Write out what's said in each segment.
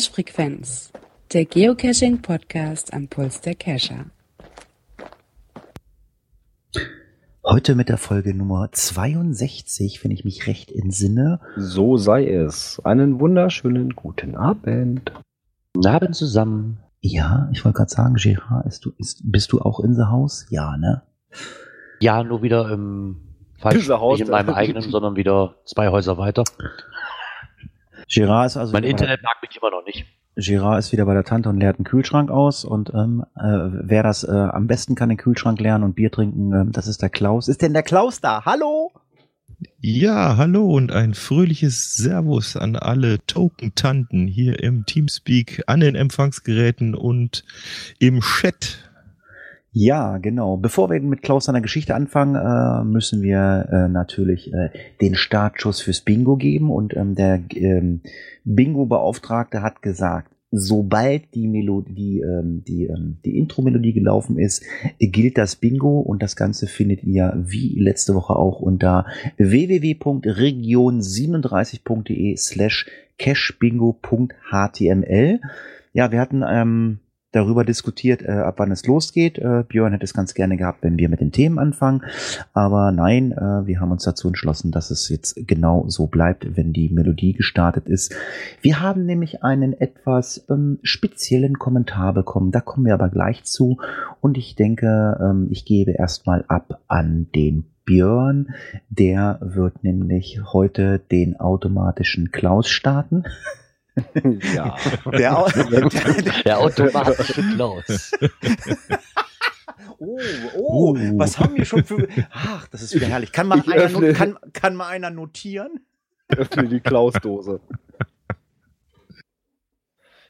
Cache-Frequenz, der Geocaching-Podcast am Puls der Cacher. Heute mit der Folge Nummer 62, wenn ich mich recht entsinne. So sei es. Einen wunderschönen guten Abend. Guten Abend zusammen. Ja, ich wollte gerade sagen, Gerard, ist du, ist, bist du auch in the House? Ja, ne? Ja, nur wieder im falschen, Haus, nicht in meinem eigenen, sondern wieder zwei Häuser weiter. Gerard ist also. Mein Internet mag mich immer noch nicht. Gerard ist wieder bei der Tante und leert einen Kühlschrank aus. Und ähm, äh, wer das äh, am besten kann, den Kühlschrank leeren und Bier trinken, äh, das ist der Klaus. Ist denn der Klaus da? Hallo? Ja, hallo und ein fröhliches Servus an alle Token-Tanten hier im Teamspeak, an den Empfangsgeräten und im Chat. Ja, genau. Bevor wir mit Klaus seiner Geschichte anfangen, äh, müssen wir äh, natürlich äh, den Startschuss fürs Bingo geben. Und ähm, der ähm, Bingo-Beauftragte hat gesagt, sobald die Melodie, die, ähm, die, ähm, die Intro-Melodie gelaufen ist, gilt das Bingo und das Ganze findet ihr wie letzte Woche auch unter www.region37.de slash cashbingo.html. Ja, wir hatten ähm, darüber diskutiert, äh, ab wann es losgeht. Äh, Björn hätte es ganz gerne gehabt, wenn wir mit den Themen anfangen. Aber nein, äh, wir haben uns dazu entschlossen, dass es jetzt genau so bleibt, wenn die Melodie gestartet ist. Wir haben nämlich einen etwas ähm, speziellen Kommentar bekommen. Da kommen wir aber gleich zu. Und ich denke, ähm, ich gebe erstmal ab an den Björn. Der wird nämlich heute den automatischen Klaus starten. Ja. Der, der, der automatische Klaus. Oh, oh, uh. was haben wir schon für. Ach, das ist wieder herrlich. Kann mal, einer, öffne, kann, kann mal einer notieren? Öffne die Klaus-Dose.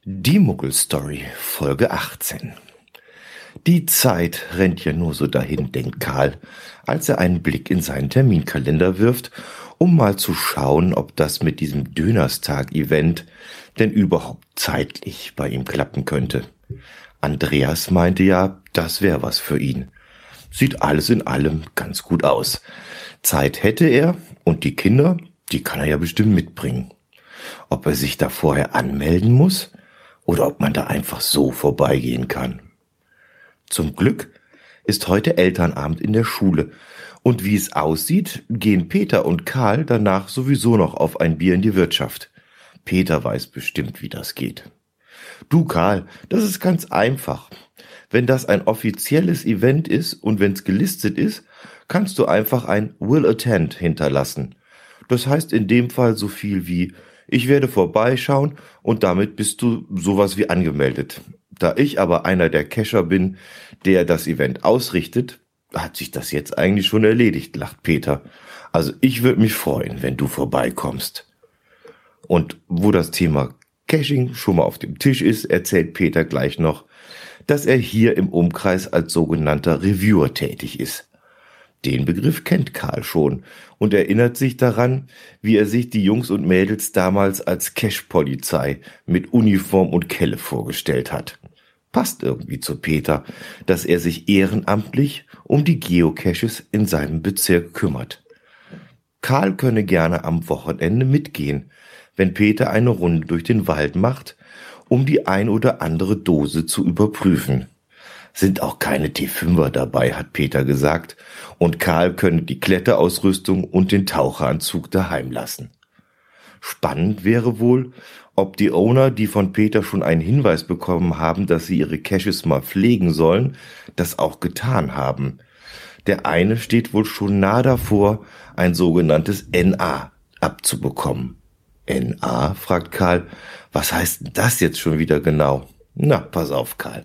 Die Muggel-Story, Folge 18. Die Zeit rennt ja nur so dahin, denkt Karl, als er einen Blick in seinen Terminkalender wirft, um mal zu schauen, ob das mit diesem Dönerstag-Event denn überhaupt zeitlich bei ihm klappen könnte. Andreas meinte ja, das wäre was für ihn. Sieht alles in allem ganz gut aus. Zeit hätte er und die Kinder, die kann er ja bestimmt mitbringen. Ob er sich da vorher anmelden muss oder ob man da einfach so vorbeigehen kann. Zum Glück ist heute Elternabend in der Schule und wie es aussieht, gehen Peter und Karl danach sowieso noch auf ein Bier in die Wirtschaft. Peter weiß bestimmt, wie das geht. Du, Karl, das ist ganz einfach. Wenn das ein offizielles Event ist und wenn es gelistet ist, kannst du einfach ein Will Attend hinterlassen. Das heißt in dem Fall so viel wie ich werde vorbeischauen und damit bist du sowas wie angemeldet. Da ich aber einer der Cacher bin, der das Event ausrichtet, hat sich das jetzt eigentlich schon erledigt, lacht Peter. Also ich würde mich freuen, wenn du vorbeikommst. Und wo das Thema Caching schon mal auf dem Tisch ist, erzählt Peter gleich noch, dass er hier im Umkreis als sogenannter Reviewer tätig ist. Den Begriff kennt Karl schon und erinnert sich daran, wie er sich die Jungs und Mädels damals als Cache-Polizei mit Uniform und Kelle vorgestellt hat. Passt irgendwie zu Peter, dass er sich ehrenamtlich um die Geocaches in seinem Bezirk kümmert. Karl könne gerne am Wochenende mitgehen, wenn Peter eine Runde durch den Wald macht, um die ein oder andere Dose zu überprüfen. Sind auch keine T5er dabei, hat Peter gesagt, und Karl könne die Kletterausrüstung und den Taucheranzug daheim lassen. Spannend wäre wohl, ob die Owner, die von Peter schon einen Hinweis bekommen haben, dass sie ihre Caches mal pflegen sollen, das auch getan haben. Der eine steht wohl schon nah davor, ein sogenanntes NA abzubekommen. NA? fragt Karl. Was heißt das jetzt schon wieder genau? Na, pass auf, Karl.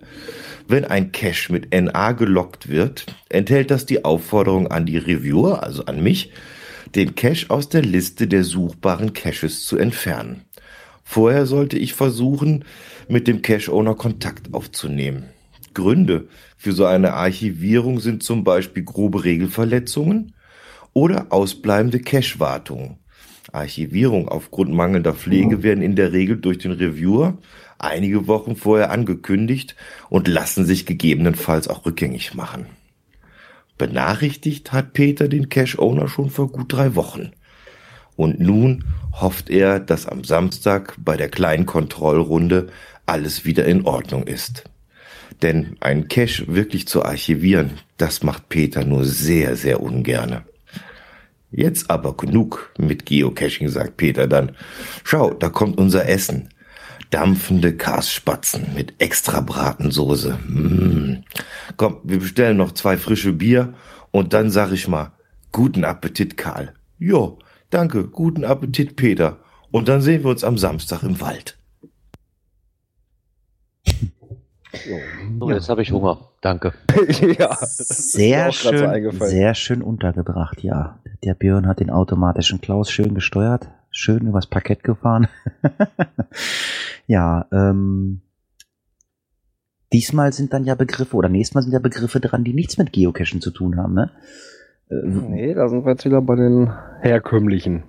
Wenn ein Cache mit NA gelockt wird, enthält das die Aufforderung an die Reviewer, also an mich, den Cache aus der Liste der suchbaren Caches zu entfernen. Vorher sollte ich versuchen, mit dem Cache-Owner Kontakt aufzunehmen. Gründe für so eine Archivierung sind zum Beispiel grobe Regelverletzungen oder ausbleibende Cache-Wartungen. Archivierung aufgrund mangelnder Pflege werden in der Regel durch den Reviewer einige Wochen vorher angekündigt und lassen sich gegebenenfalls auch rückgängig machen. Benachrichtigt hat Peter den Cache-Owner schon vor gut drei Wochen. Und nun hofft er, dass am Samstag bei der kleinen Kontrollrunde alles wieder in Ordnung ist. Denn ein Cache wirklich zu archivieren, das macht Peter nur sehr, sehr ungerne. Jetzt aber genug mit Geocaching, sagt Peter dann. Schau, da kommt unser Essen. Dampfende Karsspatzen mit extra Bratensoße. Mmh. Komm, wir bestellen noch zwei frische Bier und dann sag ich mal, guten Appetit, Karl. Jo, danke, guten Appetit, Peter. Und dann sehen wir uns am Samstag im Wald. So, jetzt habe ich Hunger. Danke. ja, sehr schön, so sehr schön untergebracht, ja. Der Björn hat den automatischen Klaus schön gesteuert, schön übers Parkett gefahren. ja, ähm, diesmal sind dann ja Begriffe, oder nächstes Mal sind ja Begriffe dran, die nichts mit Geocachen zu tun haben, ne? Äh, nee, da sind wir jetzt wieder bei den herkömmlichen.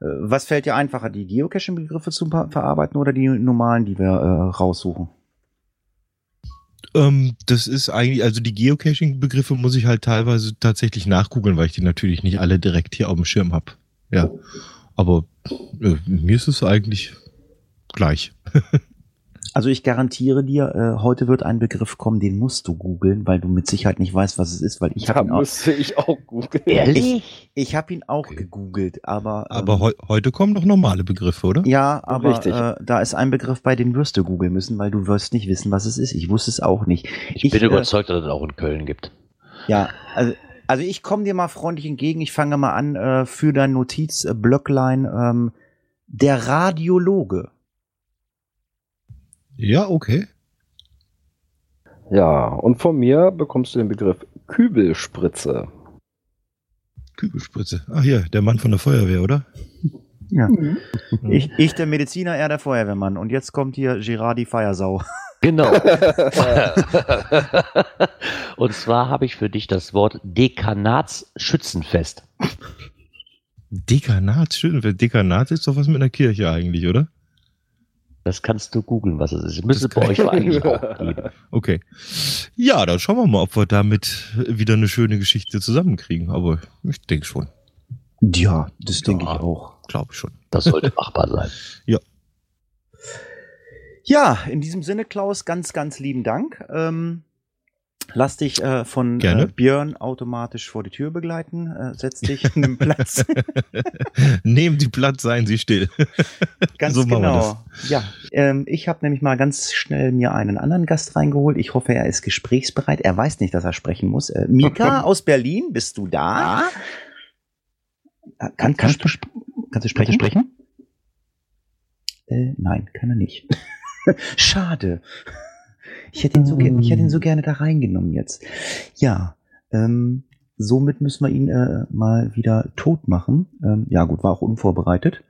Äh, was fällt dir einfacher, die Geocaching-Begriffe zu verarbeiten oder die normalen, die wir äh, raussuchen? Ähm, das ist eigentlich, also die Geocaching-Begriffe muss ich halt teilweise tatsächlich nachgoogeln, weil ich die natürlich nicht alle direkt hier auf dem Schirm habe. Ja. Aber äh, mir ist es eigentlich gleich. Also ich garantiere dir, äh, heute wird ein Begriff kommen, den musst du googeln, weil du mit Sicherheit nicht weißt, was es ist, weil ich habe ihn auch. müsste ich auch googeln. Ehrlich? Ich, ich habe ihn auch okay. gegoogelt, aber. Ähm, aber heu heute kommen doch normale Begriffe, oder? Ja, aber äh, da ist ein Begriff, bei dem wirst du googeln müssen, weil du wirst nicht wissen, was es ist. Ich wusste es auch nicht. Ich, ich bin äh, überzeugt, dass es auch in Köln gibt. Ja, also also ich komme dir mal freundlich entgegen. Ich fange mal an äh, für dein Notizblöcklein. Ähm, der Radiologe. Ja, okay. Ja, und von mir bekommst du den Begriff Kübelspritze. Kübelspritze. Ach ja, der Mann von der Feuerwehr, oder? Ja. Mhm. Ich, ich, der Mediziner, er der Feuerwehrmann. Und jetzt kommt hier Girardi Feiersau. Genau. und zwar habe ich für dich das Wort Dekanatsschützenfest. Dekanatsschützenfest? Dekanat ist doch was mit einer Kirche eigentlich, oder? Das kannst du googeln, was es ist. Müsste bei euch eigentlich auch geben. Okay. Ja, dann schauen wir mal, ob wir damit wieder eine schöne Geschichte zusammenkriegen. Aber ich denke schon. Ja, das denke ja, ich auch. Glaube ich schon. Das sollte machbar sein. Ja. Ja, in diesem Sinne, Klaus, ganz, ganz lieben Dank. Ähm, Lass dich äh, von äh, Björn automatisch vor die Tür begleiten. Äh, setz dich in den Platz. Nehmen Sie Platz, seien Sie still. ganz so genau. Ja, ähm, ich habe nämlich mal ganz schnell mir einen anderen Gast reingeholt. Ich hoffe, er ist gesprächsbereit. Er weiß nicht, dass er sprechen muss. Äh, Mika aus Berlin, bist du da? Ja. Äh, kann, kannst, du, kannst du sprechen? sprechen? Äh, nein, kann er nicht. Schade. Ich hätte ihn so, ich hätte ihn so gerne da reingenommen jetzt. Ja, ähm, somit müssen wir ihn äh, mal wieder tot machen. Ähm, ja, gut, war auch unvorbereitet.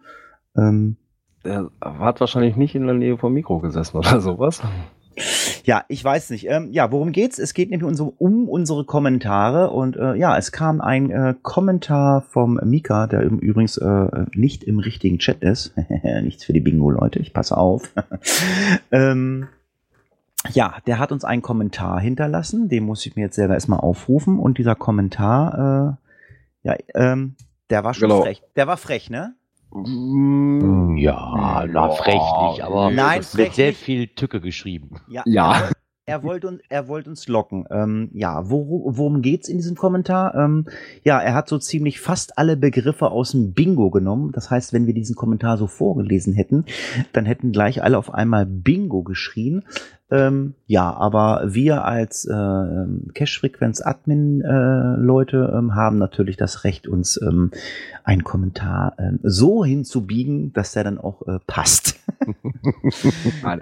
Ähm, er hat wahrscheinlich nicht in der Nähe vom Mikro gesessen oder sowas. Ja, ich weiß nicht. Ähm, ja, worum geht's? Es geht nämlich um unsere Kommentare und äh, ja, es kam ein äh, Kommentar vom Mika, der übrigens äh, nicht im richtigen Chat ist. Nichts für die Bingo-Leute, ich passe auf. ähm, ja, der hat uns einen Kommentar hinterlassen, den muss ich mir jetzt selber erstmal aufrufen und dieser Kommentar, äh, ja, ähm, der war schon genau. frech. Der war frech, ne? Mm, ja, na, frech nicht, aber Nein, es wird sehr viel Tücke geschrieben. Ja. ja. Er wollte uns, er wollte uns locken. Ähm, ja, wo, worum geht's in diesem Kommentar? Ähm, ja, er hat so ziemlich fast alle Begriffe aus dem Bingo genommen. Das heißt, wenn wir diesen Kommentar so vorgelesen hätten, dann hätten gleich alle auf einmal Bingo geschrien. Ähm, ja, aber wir als äh, Cache-Frequenz-Admin-Leute äh, ähm, haben natürlich das Recht, uns ähm, einen Kommentar ähm, so hinzubiegen, dass der dann auch äh, passt.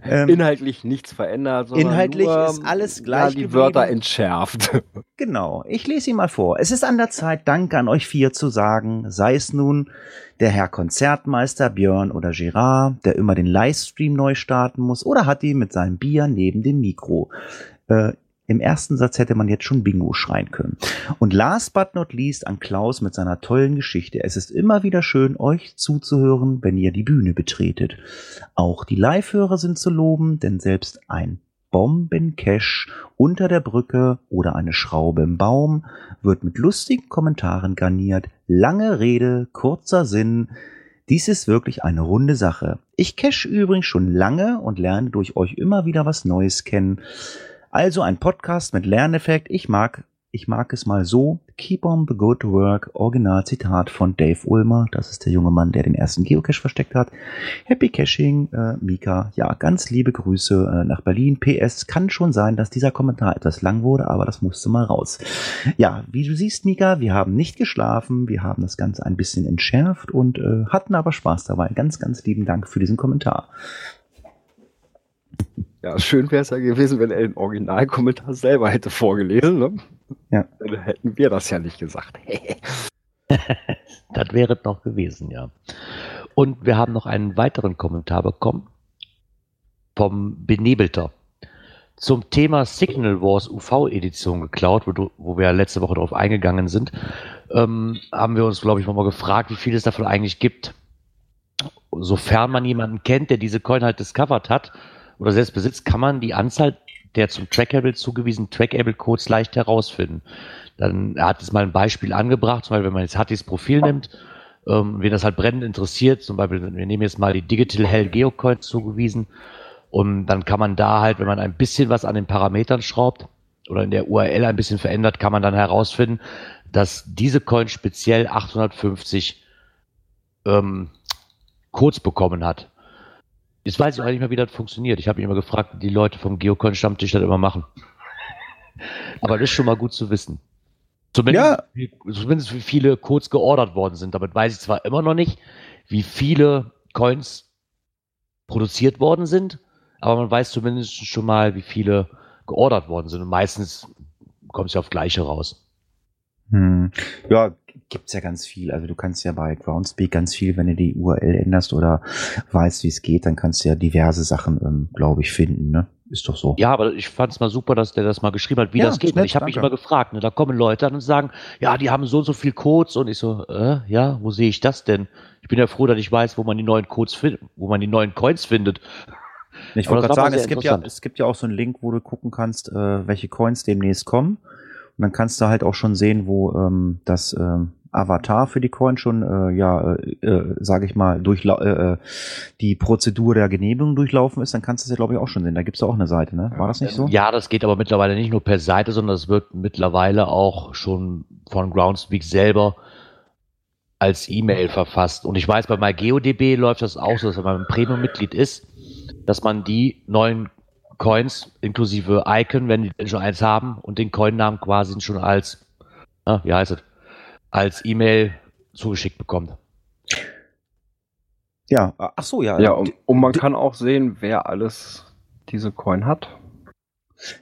Ähm, inhaltlich nichts verändert. Inhaltlich nur, ist alles gleich. Ja, die geblieben. Wörter entschärft. Genau, ich lese ihn mal vor. Es ist an der Zeit, Danke an euch vier zu sagen, sei es nun der Herr Konzertmeister Björn oder Gerard, der immer den Livestream neu starten muss, oder hat ihn mit seinem Bier neben dem Mikro. Äh, Im ersten Satz hätte man jetzt schon Bingo schreien können. Und last but not least an Klaus mit seiner tollen Geschichte. Es ist immer wieder schön, euch zuzuhören, wenn ihr die Bühne betretet. Auch die Live-Hörer sind zu loben, denn selbst ein Bombencash unter der Brücke oder eine Schraube im Baum wird mit lustigen Kommentaren garniert. Lange Rede, kurzer Sinn. Dies ist wirklich eine runde Sache. Ich cache übrigens schon lange und lerne durch euch immer wieder was Neues kennen. Also ein Podcast mit Lerneffekt. Ich mag ich mag es mal so, Keep on the good work, Originalzitat von Dave Ulmer, das ist der junge Mann, der den ersten Geocache versteckt hat. Happy Caching, äh, Mika, ja, ganz liebe Grüße äh, nach Berlin. PS, kann schon sein, dass dieser Kommentar etwas lang wurde, aber das musste mal raus. Ja, wie du siehst, Mika, wir haben nicht geschlafen, wir haben das Ganze ein bisschen entschärft und äh, hatten aber Spaß dabei. Ganz, ganz lieben Dank für diesen Kommentar. Ja, schön wäre es ja gewesen, wenn er den Originalkommentar selber hätte vorgelesen. Ne? Ja. Dann hätten wir das ja nicht gesagt. das wäre noch gewesen, ja. Und wir haben noch einen weiteren Kommentar bekommen vom Benebelter zum Thema Signal Wars UV-Edition geklaut, wo, wo, wir letzte Woche darauf eingegangen sind, ähm, haben wir uns, glaube ich, nochmal gefragt, wie viel es davon eigentlich gibt. Sofern man jemanden kennt, der diese Coin halt discovered hat oder selbst besitzt, kann man die Anzahl der zum Trackable zugewiesenen Trackable-Codes leicht herausfinden. Dann er hat es mal ein Beispiel angebracht, zum Beispiel, wenn man jetzt Hattis Profil nimmt, ähm, wen das halt brennend interessiert, zum Beispiel, wir nehmen jetzt mal die Digital Hell Geocoin zugewiesen und dann kann man da halt, wenn man ein bisschen was an den Parametern schraubt oder in der URL ein bisschen verändert, kann man dann herausfinden, dass diese Coin speziell 850 ähm, Codes bekommen hat. Jetzt weiß ich auch nicht mehr, wie das funktioniert. Ich habe mich immer gefragt, wie die Leute vom Geocon-Stammtisch das immer machen. Aber das ist schon mal gut zu wissen. Zumindest, ja. wie, zumindest wie viele Codes geordert worden sind. Damit weiß ich zwar immer noch nicht, wie viele Coins produziert worden sind, aber man weiß zumindest schon mal, wie viele geordert worden sind. Und meistens kommt es ja auf gleiche raus. Hm. Ja, gibt's ja ganz viel. Also du kannst ja bei Groundspeak ganz viel, wenn du die URL änderst oder weißt, wie es geht, dann kannst du ja diverse Sachen, ähm, glaube ich, finden. Ne? Ist doch so. Ja, aber ich fand es mal super, dass der das mal geschrieben hat, wie ja, das geht. Nett, ich habe mich immer gefragt. Ne? Da kommen Leute an und sagen, ja, die haben so und so viel Codes und ich so, äh, ja, wo sehe ich das denn? Ich bin ja froh, dass ich weiß, wo man die neuen Codes findet, wo man die neuen Coins findet. Ich wollte gerade sagen, es gibt, ja, es gibt ja auch so einen Link, wo du gucken kannst, äh, welche Coins demnächst kommen. Und dann kannst du halt auch schon sehen, wo ähm, das ähm, Avatar für die Coin schon, äh, ja, äh, äh, sage ich mal, durch äh, äh, die Prozedur der Genehmigung durchlaufen ist, dann kannst du es ja, glaube ich, auch schon sehen. Da gibt es auch eine Seite, ne? War das nicht so? Ja, das geht aber mittlerweile nicht nur per Seite, sondern es wird mittlerweile auch schon von Groundspeak selber als E-Mail verfasst. Und ich weiß, bei MyGeoDB läuft das auch so, dass wenn man ein Premium-Mitglied ist, dass man die neuen Coins inklusive Icon, wenn die schon eins haben und den Coinnamen quasi schon als, na, wie heißt es, als E-Mail zugeschickt bekommt. Ja, ach so, ja. Ja, und, und man kann auch sehen, wer alles diese Coin hat.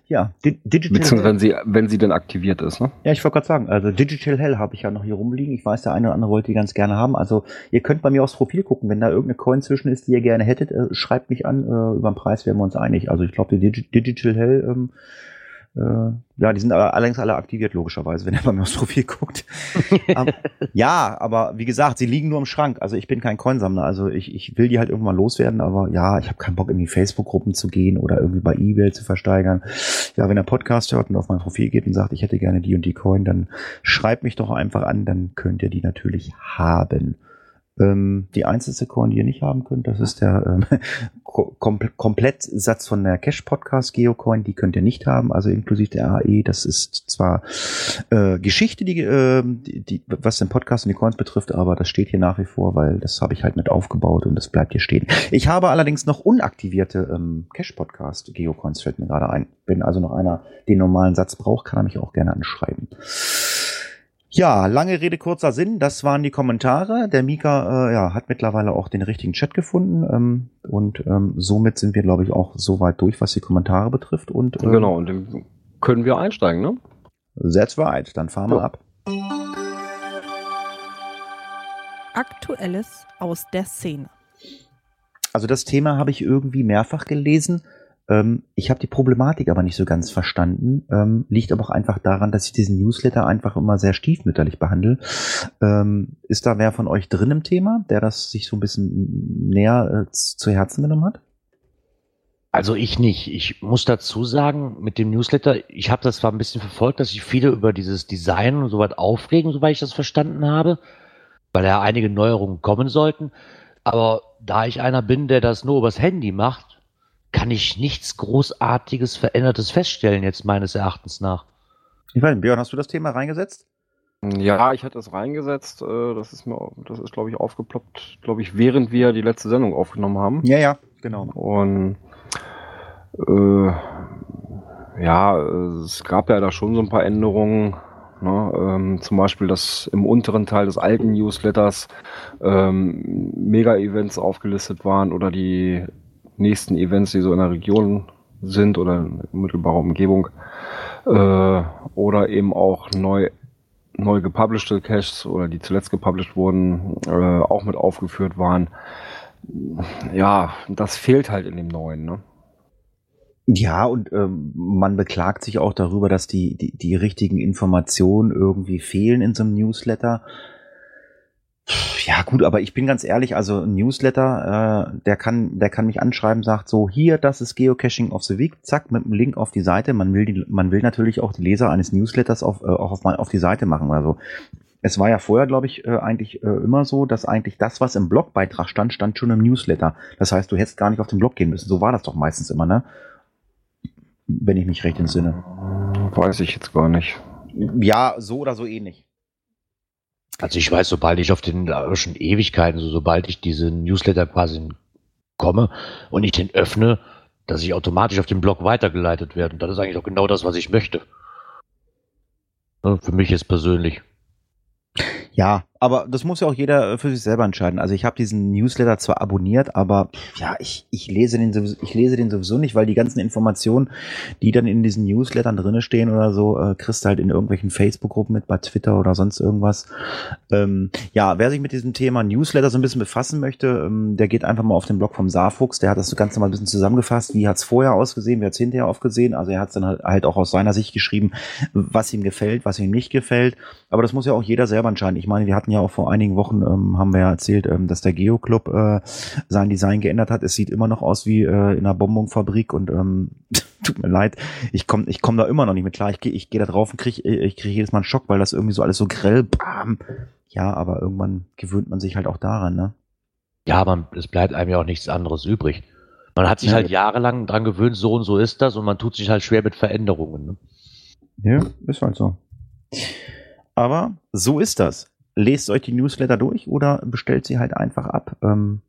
Ja, Di Digital Beziehungsweise wenn sie, wenn sie denn aktiviert ist, ne? Ja, ich wollte gerade sagen, also Digital Hell habe ich ja noch hier rumliegen. Ich weiß, der eine oder andere wollte die ganz gerne haben. Also ihr könnt bei mir aufs Profil gucken, wenn da irgendeine Coin zwischen ist, die ihr gerne hättet, äh, schreibt mich an, äh, über den Preis werden wir uns einig. Also ich glaube, die Digi Digital Hell ähm, äh, ja, die sind aber allerdings alle aktiviert, logischerweise, wenn er bei mir aufs Profil guckt. um, ja, aber wie gesagt, sie liegen nur im Schrank. Also ich bin kein Coinsammler. Also ich, ich will die halt irgendwann loswerden, aber ja, ich habe keinen Bock, in die Facebook-Gruppen zu gehen oder irgendwie bei Ebay zu versteigern. Ja, wenn er Podcast hört und auf mein Profil geht und sagt, ich hätte gerne die und die Coin, dann schreibt mich doch einfach an, dann könnt ihr die natürlich haben. Ähm, die einzige Coin, die ihr nicht haben könnt, das ist der ähm, Kom Komplettsatz von der Cash Podcast Geocoin. Die könnt ihr nicht haben, also inklusive der AE. Das ist zwar äh, Geschichte, die, äh, die, die, was den Podcast und die Coins betrifft, aber das steht hier nach wie vor, weil das habe ich halt mit aufgebaut und das bleibt hier stehen. Ich habe allerdings noch unaktivierte ähm, Cash Podcast Geocoins, fällt mir gerade ein. Wenn also noch einer den normalen Satz braucht, kann er mich auch gerne anschreiben. Ja, lange Rede, kurzer Sinn. Das waren die Kommentare. Der Mika äh, ja, hat mittlerweile auch den richtigen Chat gefunden. Ähm, und ähm, somit sind wir, glaube ich, auch soweit durch, was die Kommentare betrifft. Und, ähm, genau, und dann können wir einsteigen, ne? That's right. Dann fahren wir ab. Aktuelles aus der Szene. Also das Thema habe ich irgendwie mehrfach gelesen. Ähm, ich habe die Problematik aber nicht so ganz verstanden. Ähm, liegt aber auch einfach daran, dass ich diesen Newsletter einfach immer sehr stiefmütterlich behandle. Ähm, ist da wer von euch drin im Thema, der das sich so ein bisschen näher äh, zu Herzen genommen hat? Also ich nicht. Ich muss dazu sagen, mit dem Newsletter, ich habe das zwar ein bisschen verfolgt, dass sich viele über dieses Design und so weit aufregen, soweit ich das verstanden habe, weil ja einige Neuerungen kommen sollten. Aber da ich einer bin, der das nur übers Handy macht, kann ich nichts Großartiges, Verändertes feststellen, jetzt meines Erachtens nach. Ich weiß nicht, Björn, hast du das Thema reingesetzt? Ja, ich hatte es reingesetzt. Äh, das ist mir, das ist, glaube ich, aufgeploppt, glaube ich, während wir die letzte Sendung aufgenommen haben. Ja, ja, genau. Und äh, ja, es gab ja da schon so ein paar Änderungen. Ne? Ähm, zum Beispiel, dass im unteren Teil des alten Newsletters ähm, Mega-Events aufgelistet waren oder die nächsten Events, die so in der Region sind oder in mittelbarer Umgebung. Äh, oder eben auch neu neu gepublished Caches oder die zuletzt gepublished wurden, äh, auch mit aufgeführt waren. Ja, das fehlt halt in dem neuen, ne? Ja, und ähm, man beklagt sich auch darüber, dass die, die, die richtigen Informationen irgendwie fehlen in so einem Newsletter. Ja, gut, aber ich bin ganz ehrlich, also ein Newsletter, äh, der kann, der kann mich anschreiben, sagt so, hier, das ist Geocaching of the Week, zack, mit einem Link auf die Seite. Man will die, man will natürlich auch die Leser eines Newsletters auf, äh, auch auf, auf die Seite machen oder so. Es war ja vorher, glaube ich, äh, eigentlich äh, immer so, dass eigentlich das, was im Blogbeitrag stand, stand schon im Newsletter. Das heißt, du hättest gar nicht auf den Blog gehen müssen. So war das doch meistens immer, ne? Wenn ich mich recht entsinne. Weiß ich jetzt gar nicht. Ja, so oder so ähnlich. Also ich weiß, sobald ich auf den schon Ewigkeiten, so sobald ich diese Newsletter quasi komme und ich den öffne, dass ich automatisch auf den Blog weitergeleitet werde. Und das ist eigentlich auch genau das, was ich möchte. Für mich jetzt persönlich. Ja, aber das muss ja auch jeder für sich selber entscheiden. Also ich habe diesen Newsletter zwar abonniert, aber ja, ich, ich, lese den sowieso, ich lese den sowieso nicht, weil die ganzen Informationen, die dann in diesen Newslettern drinne stehen oder so, äh, kriegst du halt in irgendwelchen Facebook-Gruppen mit, bei Twitter oder sonst irgendwas. Ähm, ja, wer sich mit diesem Thema Newsletter so ein bisschen befassen möchte, ähm, der geht einfach mal auf den Blog vom Saarfuchs, der hat das Ganze mal ein bisschen zusammengefasst, wie hat's vorher ausgesehen, wie hat's hinterher aufgesehen. Also er hat's dann halt, halt auch aus seiner Sicht geschrieben, was ihm gefällt, was ihm nicht gefällt. Aber das muss ja auch jeder selber entscheiden. Ich meine, wir hatten ja auch vor einigen Wochen, ähm, haben wir ja erzählt, ähm, dass der Geo-Club äh, sein Design geändert hat. Es sieht immer noch aus wie äh, in einer Bonbonfabrik und ähm, tut mir leid, ich komme ich komm da immer noch nicht mit klar. Ich gehe ich geh da drauf und kriege ich krieg jedes Mal einen Schock, weil das irgendwie so alles so grell, bam. Ja, aber irgendwann gewöhnt man sich halt auch daran, ne? Ja, aber es bleibt einem ja auch nichts anderes übrig. Man hat sich ja, halt jahrelang dran gewöhnt, so und so ist das und man tut sich halt schwer mit Veränderungen. Ne? Ja, ist halt so. Aber so ist das. Lest euch die Newsletter durch oder bestellt sie halt einfach ab. Ähm,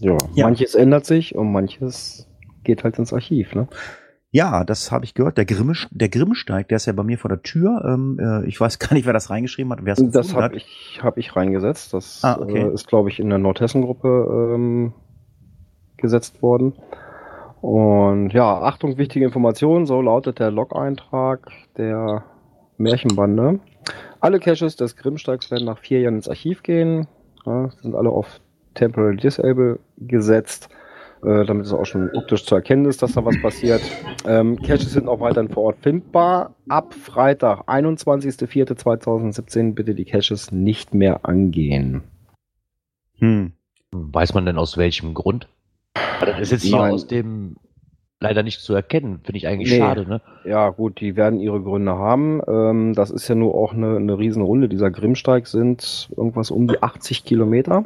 ja, ja, manches ändert sich und manches geht halt ins Archiv, ne? Ja, das habe ich gehört. Der, Grimm, der Grimmsteig, der ist ja bei mir vor der Tür. Ähm, äh, ich weiß gar nicht, wer das reingeschrieben hat. Wer's das habe ich, hab ich reingesetzt. Das ah, okay. äh, ist, glaube ich, in der Nordhessen-Gruppe ähm, gesetzt worden. Und ja, Achtung, wichtige Information, so lautet der Log-Eintrag der Märchenbande. Alle Caches des Grimmsteigs werden nach vier Jahren ins Archiv gehen. Ja, sind alle auf Temporary Disable gesetzt, äh, damit es auch schon optisch zu erkennen ist, dass da was passiert. Ähm, Caches sind auch weiterhin vor Ort findbar. Ab Freitag, 21.04.2017, bitte die Caches nicht mehr angehen. Hm. Weiß man denn aus welchem Grund? Das ist jetzt hier aus dem leider nicht zu erkennen. Finde ich eigentlich nee. schade, ne? Ja, gut, die werden ihre Gründe haben. Ähm, das ist ja nur auch eine, eine Riesenrunde. Dieser Grimmsteig sind irgendwas um die 80 Kilometer.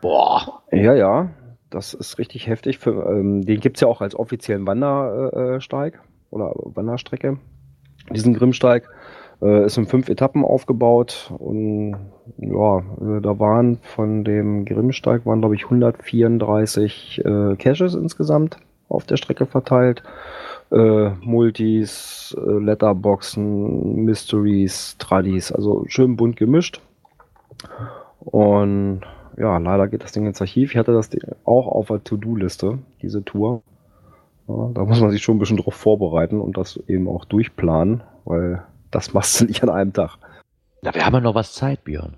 Boah. Ja, ja. Das ist richtig heftig. Für, ähm, den gibt's ja auch als offiziellen Wandersteig äh, oder Wanderstrecke. Diesen Grimmsteig äh, ist in fünf Etappen aufgebaut und ja, äh, da waren von dem Grimmsteig waren glaube ich 134 äh, Caches insgesamt auf der Strecke verteilt. Äh, Multis, äh, Letterboxen, Mysteries, Tradis, also schön bunt gemischt. Und ja, leider geht das Ding ins Archiv. Ich hatte das auch auf der To-Do-Liste, diese Tour. Ja, da muss man sich schon ein bisschen drauf vorbereiten und das eben auch durchplanen, weil das machst du nicht an einem Tag. Na, wir haben ja noch was Zeit, Björn.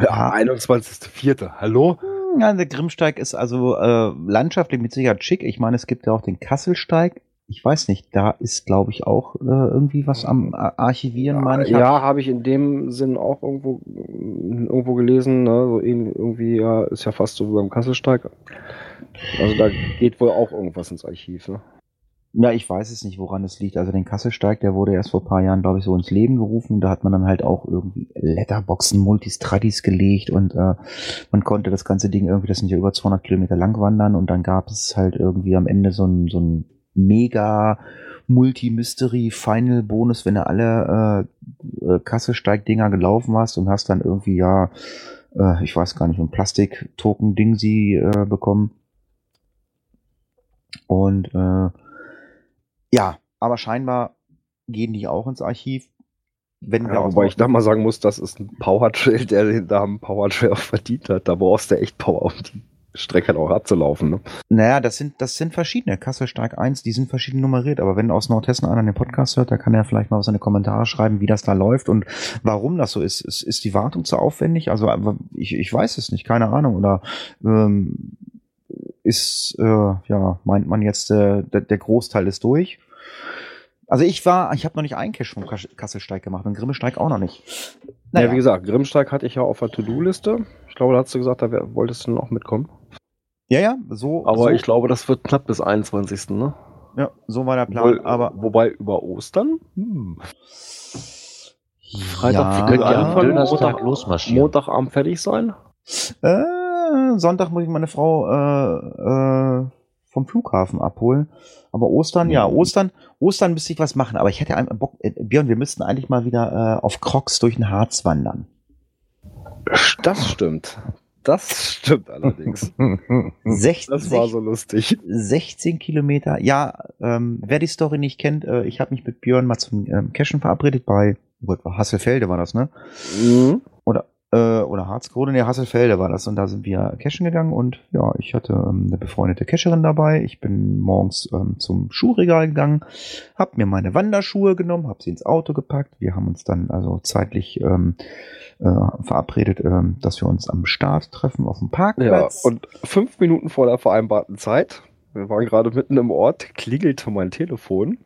Ja, 21.04. Hallo? Ja, der Grimmsteig ist also äh, landschaftlich mit Sicherheit schick. Ich meine, es gibt ja auch den Kasselsteig. ich weiß nicht, da ist, glaube ich, auch äh, irgendwie was am Ar- Archivieren, meine ich. ja, habe ich in dem Sinn auch irgendwo, irgendwo gelesen. Ne? So irgendwie ja, ist ja fast so wie beim Kasselsteig. Also da geht wohl auch irgendwas ins Archiv. Ne? Ja, ich weiß es nicht, woran es liegt. Also den Kasselsteig, der wurde erst vor ein paar Jahren, glaube ich, so ins Leben gerufen. Da hat man dann halt auch irgendwie Letterboxen, Multistradis gelegt und äh, man konnte das ganze Ding irgendwie, das sind ja über 200 Kilometer lang wandern und dann gab es halt irgendwie am Ende so ein, so ein mega Multi-Mystery-Final-Bonus, wenn du alle äh, äh, Kasselsteig-Dinger gelaufen hast und hast dann irgendwie, ja, äh, ich weiß gar nicht, ein Plastik-Token-Ding sie äh, bekommen. Und äh, ja, aber scheinbar gehen die auch ins Archiv. Wenn Ja, wobei ich da mal sagen muss, das ist ein Powertrail, der den Namen Powertrail auch verdient hat. Da brauchst du echt Power, um die Strecke halt auch abzulaufen. Ne? Naja, das sind, das sind verschiedene. Kasselsteig 1, die sind verschieden nummeriert. Aber wenn aus Nordhessen einer den Podcast hört, da kann er vielleicht mal was in die Kommentare schreiben, wie das da läuft und warum das so ist. Ist, ist die Wartung zu aufwendig? Also aber ich, ich weiß es nicht, keine Ahnung. Oder ähm, ist, äh, ja, meint man jetzt, äh, der, der Großteil ist durch? Also ich war, ich habe noch nicht einen Cache vom Kas- Kasselsteig gemacht und Grimmesteig auch noch nicht. Ja, wie gesagt, Grimmsteig hatte ich ja auf der To-Do-Liste. Ich glaube, da hast du gesagt, da wär, wolltest du noch mitkommen. ja, ja, so, Aber so, ich glaube, das wird knapp bis 21. Ne? ja, so war der Plan. Wohl- aber wobei über Ostern? Hm. Freitag ja, können ja am Montag- losmarschieren. Montagabend fertig sein? Äh, Sonntag muss ich meine Frau äh, äh, vom Flughafen abholen. Aber Ostern, ja, Ostern, Ostern müsste ich was machen. Aber ich hätte einen Bock, äh, Björn, wir müssten eigentlich mal wieder äh, auf Crocs durch den Harz wandern. Das stimmt. Das stimmt allerdings. 16, Das war so lustig. 16 Kilometer. Ja, ähm, wer die Story nicht kennt, äh, ich habe mich mit Björn mal zum ähm, Cashen verabredet bei Gott, Hasselfelde war das, ne? Mhm. Oder äh, oder Harzkrone, ne, Hasselfelde war das. Und da sind wir cashen gegangen und ja, ich hatte ähm, eine befreundete Cacherin dabei. Ich bin morgens ähm, zum Schuhregal gegangen, hab mir meine Wanderschuhe genommen, hab sie ins Auto gepackt. Wir haben uns dann also zeitlich ähm, äh, verabredet, ähm, dass wir uns am Start treffen auf dem Ja, Parkplatz. und fünf Minuten vor der vereinbarten Zeit, wir waren gerade mitten im Ort, klingelte mein Telefon.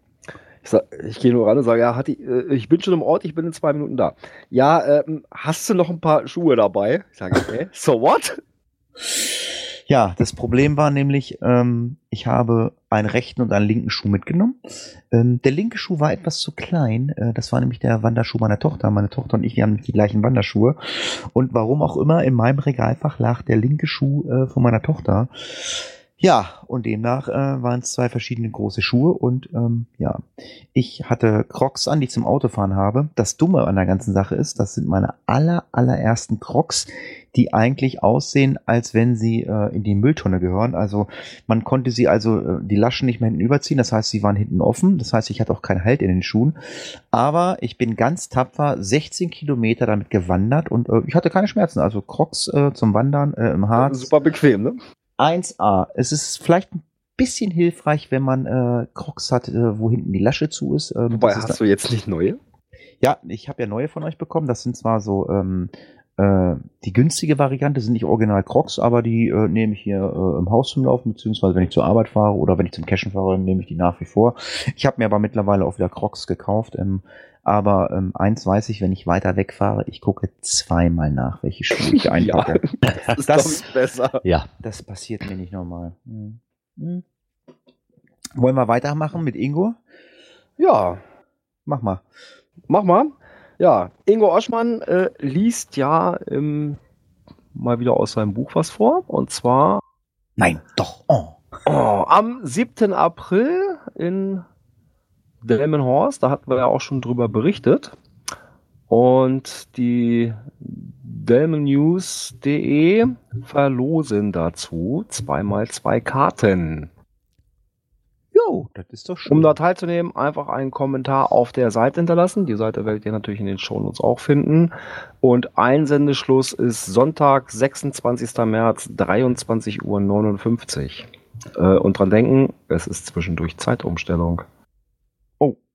Ich, sag, ich gehe nur ran und sage, ja, Hatti, äh, ich bin schon im Ort, ich bin in zwei Minuten da. Ja, ähm, hast du noch ein paar Schuhe dabei? Ich sage, hä? So what? Ja, das Problem war nämlich, ähm, ich habe einen rechten und einen linken Schuh mitgenommen. Ähm, der linke Schuh war etwas zu klein. Äh, das war nämlich der Wanderschuh meiner Tochter. Meine Tochter und ich, wir haben nicht die gleichen Wanderschuhe. Und warum auch immer, in meinem Regalfach lag der linke Schuh äh, von meiner Tochter. Ja, und demnach äh, waren es zwei verschiedene große Schuhe und ähm, ja, ich hatte Crocs an, die ich zum Autofahren habe. Das Dumme an der ganzen Sache ist, das sind meine aller, allerersten Crocs, die eigentlich aussehen, als wenn sie äh, in die Mülltonne gehören. Also man konnte sie also äh, die Laschen nicht mehr hinten überziehen, das heißt, sie waren hinten offen. Das heißt, ich hatte auch keinen Halt in den Schuhen. Aber ich bin ganz tapfer 16 Kilometer damit gewandert und äh, ich hatte keine Schmerzen. Also Crocs äh, zum Wandern äh, im Harz. Super bequem, ne? 1A. Es ist vielleicht ein bisschen hilfreich, wenn man äh, Crocs hat, äh, wo hinten die Lasche zu ist. Ähm, Wobei, das ist hast du jetzt nicht neue? ja, ich habe ja neue von euch bekommen. Das sind zwar so ähm, äh, die günstige Variante, sind nicht original Crocs, aber die äh, nehme ich hier äh, im Haus zum Laufen, beziehungsweise wenn ich zur Arbeit fahre oder wenn ich zum Cashen fahre, nehme ich die nach wie vor. Ich habe mir aber mittlerweile auch wieder Crocs gekauft. Ähm, aber ähm, eins weiß ich, wenn ich weiter wegfahre, ich gucke zweimal nach, welche Schuhe ich einpacke. Das ist, Das- besser. Ja, Das passiert mir nicht normal. Hm. Hm. Wollen wir weitermachen mit Ingo? Ja, Mach mal. mach mal. Ja, Ingo Oschmann äh, liest ja ähm, mal wieder aus seinem Buch was vor. Und zwar Nein, doch. Oh. oh, am 7. April in Delmenhorst. Da hatten wir ja auch schon drüber berichtet. Und die delmennews.de verlosen dazu zweimal zwei Karten. Jo, das ist doch schön. Um da teilzunehmen, einfach einen Kommentar auf der Seite hinterlassen. Die Seite werdet ihr natürlich in den Shownotes auch finden. Und Einsendeschluss ist Sonntag, 26. März, 23.59 Uhr. Äh, und dran denken, es ist zwischendurch Zeitumstellung.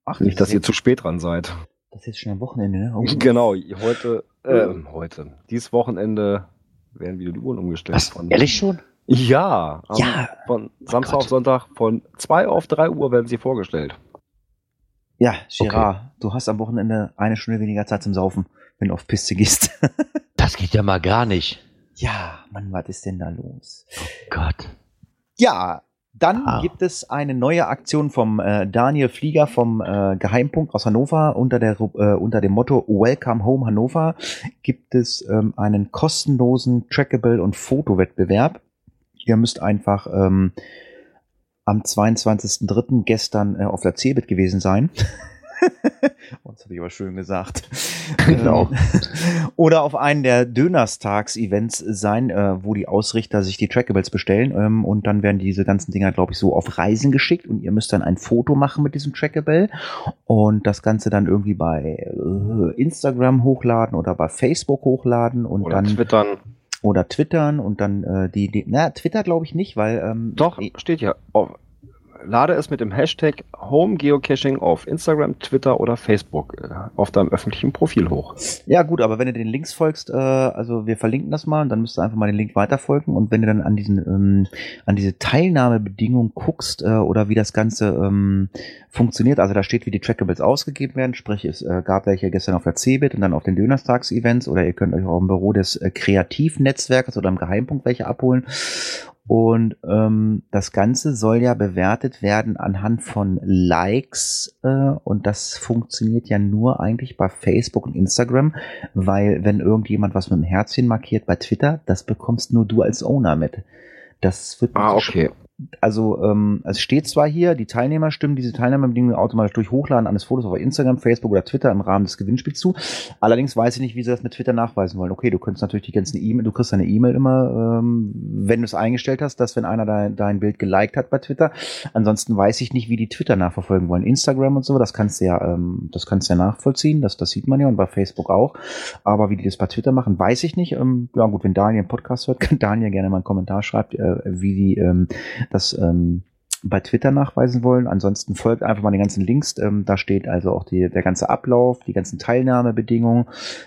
Oh, ach, Nicht, dass das ihr zu spät dran seid. Das ist jetzt schon am Wochenende, ne? Oh. Genau, heute, äh, heute, dieses Wochenende werden wieder die Uhren umgestellt. was? Ehrlich schon? Ja, am- Ja. von Samstag Gott. auf Sonntag von 2 auf 3 Uhr werden sie vorgestellt. Ja, Gerard, du hast am Wochenende eine Stunde weniger Zeit zum Saufen, wenn du auf Piste gehst. Das geht ja mal gar nicht. ja, Mann, was ist denn da los? Gott. Ja, dann Ah. gibt es eine neue Aktion vom äh, Daniel Flieger vom äh, Geheimpunkt aus Hannover unter, der, äh, unter dem Motto Welcome Home Hannover gibt es ähm, einen kostenlosen Trackable- und Fotowettbewerb. Ihr müsst einfach ähm, am 22.03. gestern äh, auf der Cebit gewesen sein. Oh, das habe ich aber schön gesagt. Genau. Ähm, Oder auf einen der Dönerstags-Events sein, äh, wo die Ausrichter sich die Trackables bestellen ähm, und dann werden diese ganzen Dinger, glaube ich, so auf Reisen geschickt und ihr müsst dann ein Foto machen mit diesem Trackable und das Ganze dann irgendwie bei äh, Instagram hochladen oder bei Facebook hochladen und Oder dann twittern. oder twittern und dann äh, die, die na Twitter glaube ich nicht, weil ähm, Doch, eh- steht hier. Oh, lade es mit dem Hashtag Home Geocaching auf Instagram, Twitter oder Facebook äh, auf deinem öffentlichen Profil hoch. Ja, gut, aber wenn du den Links folgst, äh, also wir verlinken das mal und dann müsst ihr einfach mal den Link weiterfolgen und wenn du dann an diesen ähm, an diese Teilnahmebedingungen guckst äh, oder wie das Ganze ähm, funktioniert, also da steht, wie die Trackables ausgegeben werden, sprich es äh, gab welche gestern auf der CeBIT und dann auf den Dönerstags-Events oder ihr könnt euch auch im Büro des äh, Kreativnetzwerkes oder im Geheimpunkt welche abholen und ähm, das Ganze soll ja bewertet werden anhand von Likes äh, und das funktioniert ja nur eigentlich bei Facebook und Instagram, weil wenn irgendjemand was mit dem Herzchen markiert bei Twitter, das bekommst nur du als Owner mit. Das wird Ah, okay. Also ähm, es steht zwar hier, die Teilnehmer stimmen diese Teilnehmerbedingungen automatisch durch Hochladen eines Fotos auf Instagram, Facebook oder Twitter im Rahmen des Gewinnspiels zu. Allerdings weiß ich nicht, wie sie das mit Twitter nachweisen wollen. Okay, du könntest natürlich die ganzen E-Mail, du kriegst deine E-Mail immer, ähm, wenn du es eingestellt hast, dass wenn einer dein, dein Bild geliked hat bei Twitter. Ansonsten weiß ich nicht, wie die Twitter nachverfolgen wollen. Instagram und so, das kannst du ja, ähm, das kannst du ja nachvollziehen, das, das sieht man ja und bei Facebook auch. Aber wie die das bei Twitter machen, weiß ich nicht. Ähm, ja gut, wenn Daniel einen Podcast hört, kann Daniel gerne mal einen Kommentar schreibt, äh, wie die ähm, das ähm, bei Twitter nachweisen wollen. Ansonsten folgt einfach mal den ganzen Links. Ähm, da steht also auch die, der ganze Ablauf, die ganzen Teilnahmebedingungen,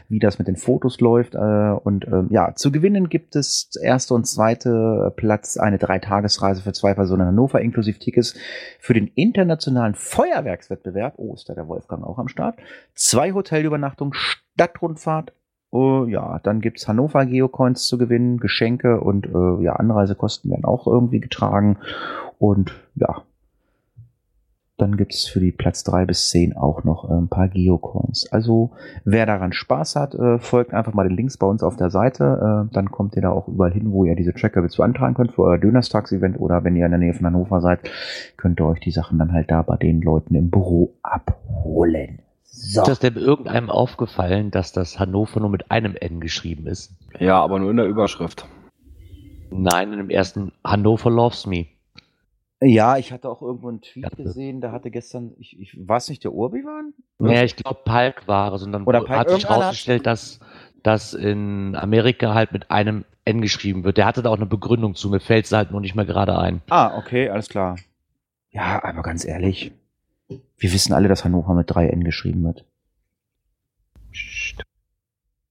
wie das mit den Fotos läuft. Äh, und ähm, ja, zu gewinnen gibt es erste und zweite Platz eine Dreitagesreise für zwei Personen in Hannover inklusive Tickets für den internationalen Feuerwerkswettbewerb. Oh, ist da der Wolfgang auch am Start. Zwei Hotelübernachtungen, Stadtrundfahrt Oh, ja, dann gibt's Hannover Geocoins zu gewinnen, Geschenke und äh, ja, Anreisekosten werden auch irgendwie getragen. Und ja, dann gibt's für die Platz drei bis zehn auch noch äh, ein paar Geocoins. Also wer daran Spaß hat, äh, folgt einfach mal den Links bei uns auf der Seite. Äh, dann kommt ihr da auch überall hin, wo ihr diese Tracker zu beantragen könnt für euer Dönerstags-Event oder wenn ihr in der Nähe von Hannover seid, könnt ihr euch die Sachen dann halt da bei den Leuten im Büro abholen. So. Ist das denn irgendeinem aufgefallen, dass das Hannover nur mit einem N geschrieben ist? Ja, aber nur in der Überschrift. Nein, in dem ersten Hannover Loves Me. Ja, ich hatte auch irgendwo einen Tweet Ja. gesehen, da hatte gestern, ich, ich war es nicht der Urbi waren? Ja, ich glaube Palk war es und dann Oder Palk, hat sich herausgestellt, dass das in Amerika halt mit einem N geschrieben wird. Der hatte da auch eine Begründung zu, mir fällt es halt nur nicht mehr gerade ein. Ah, okay, alles klar. Ja, aber ganz ehrlich, wir wissen alle, dass Hannover mit 3 N geschrieben wird.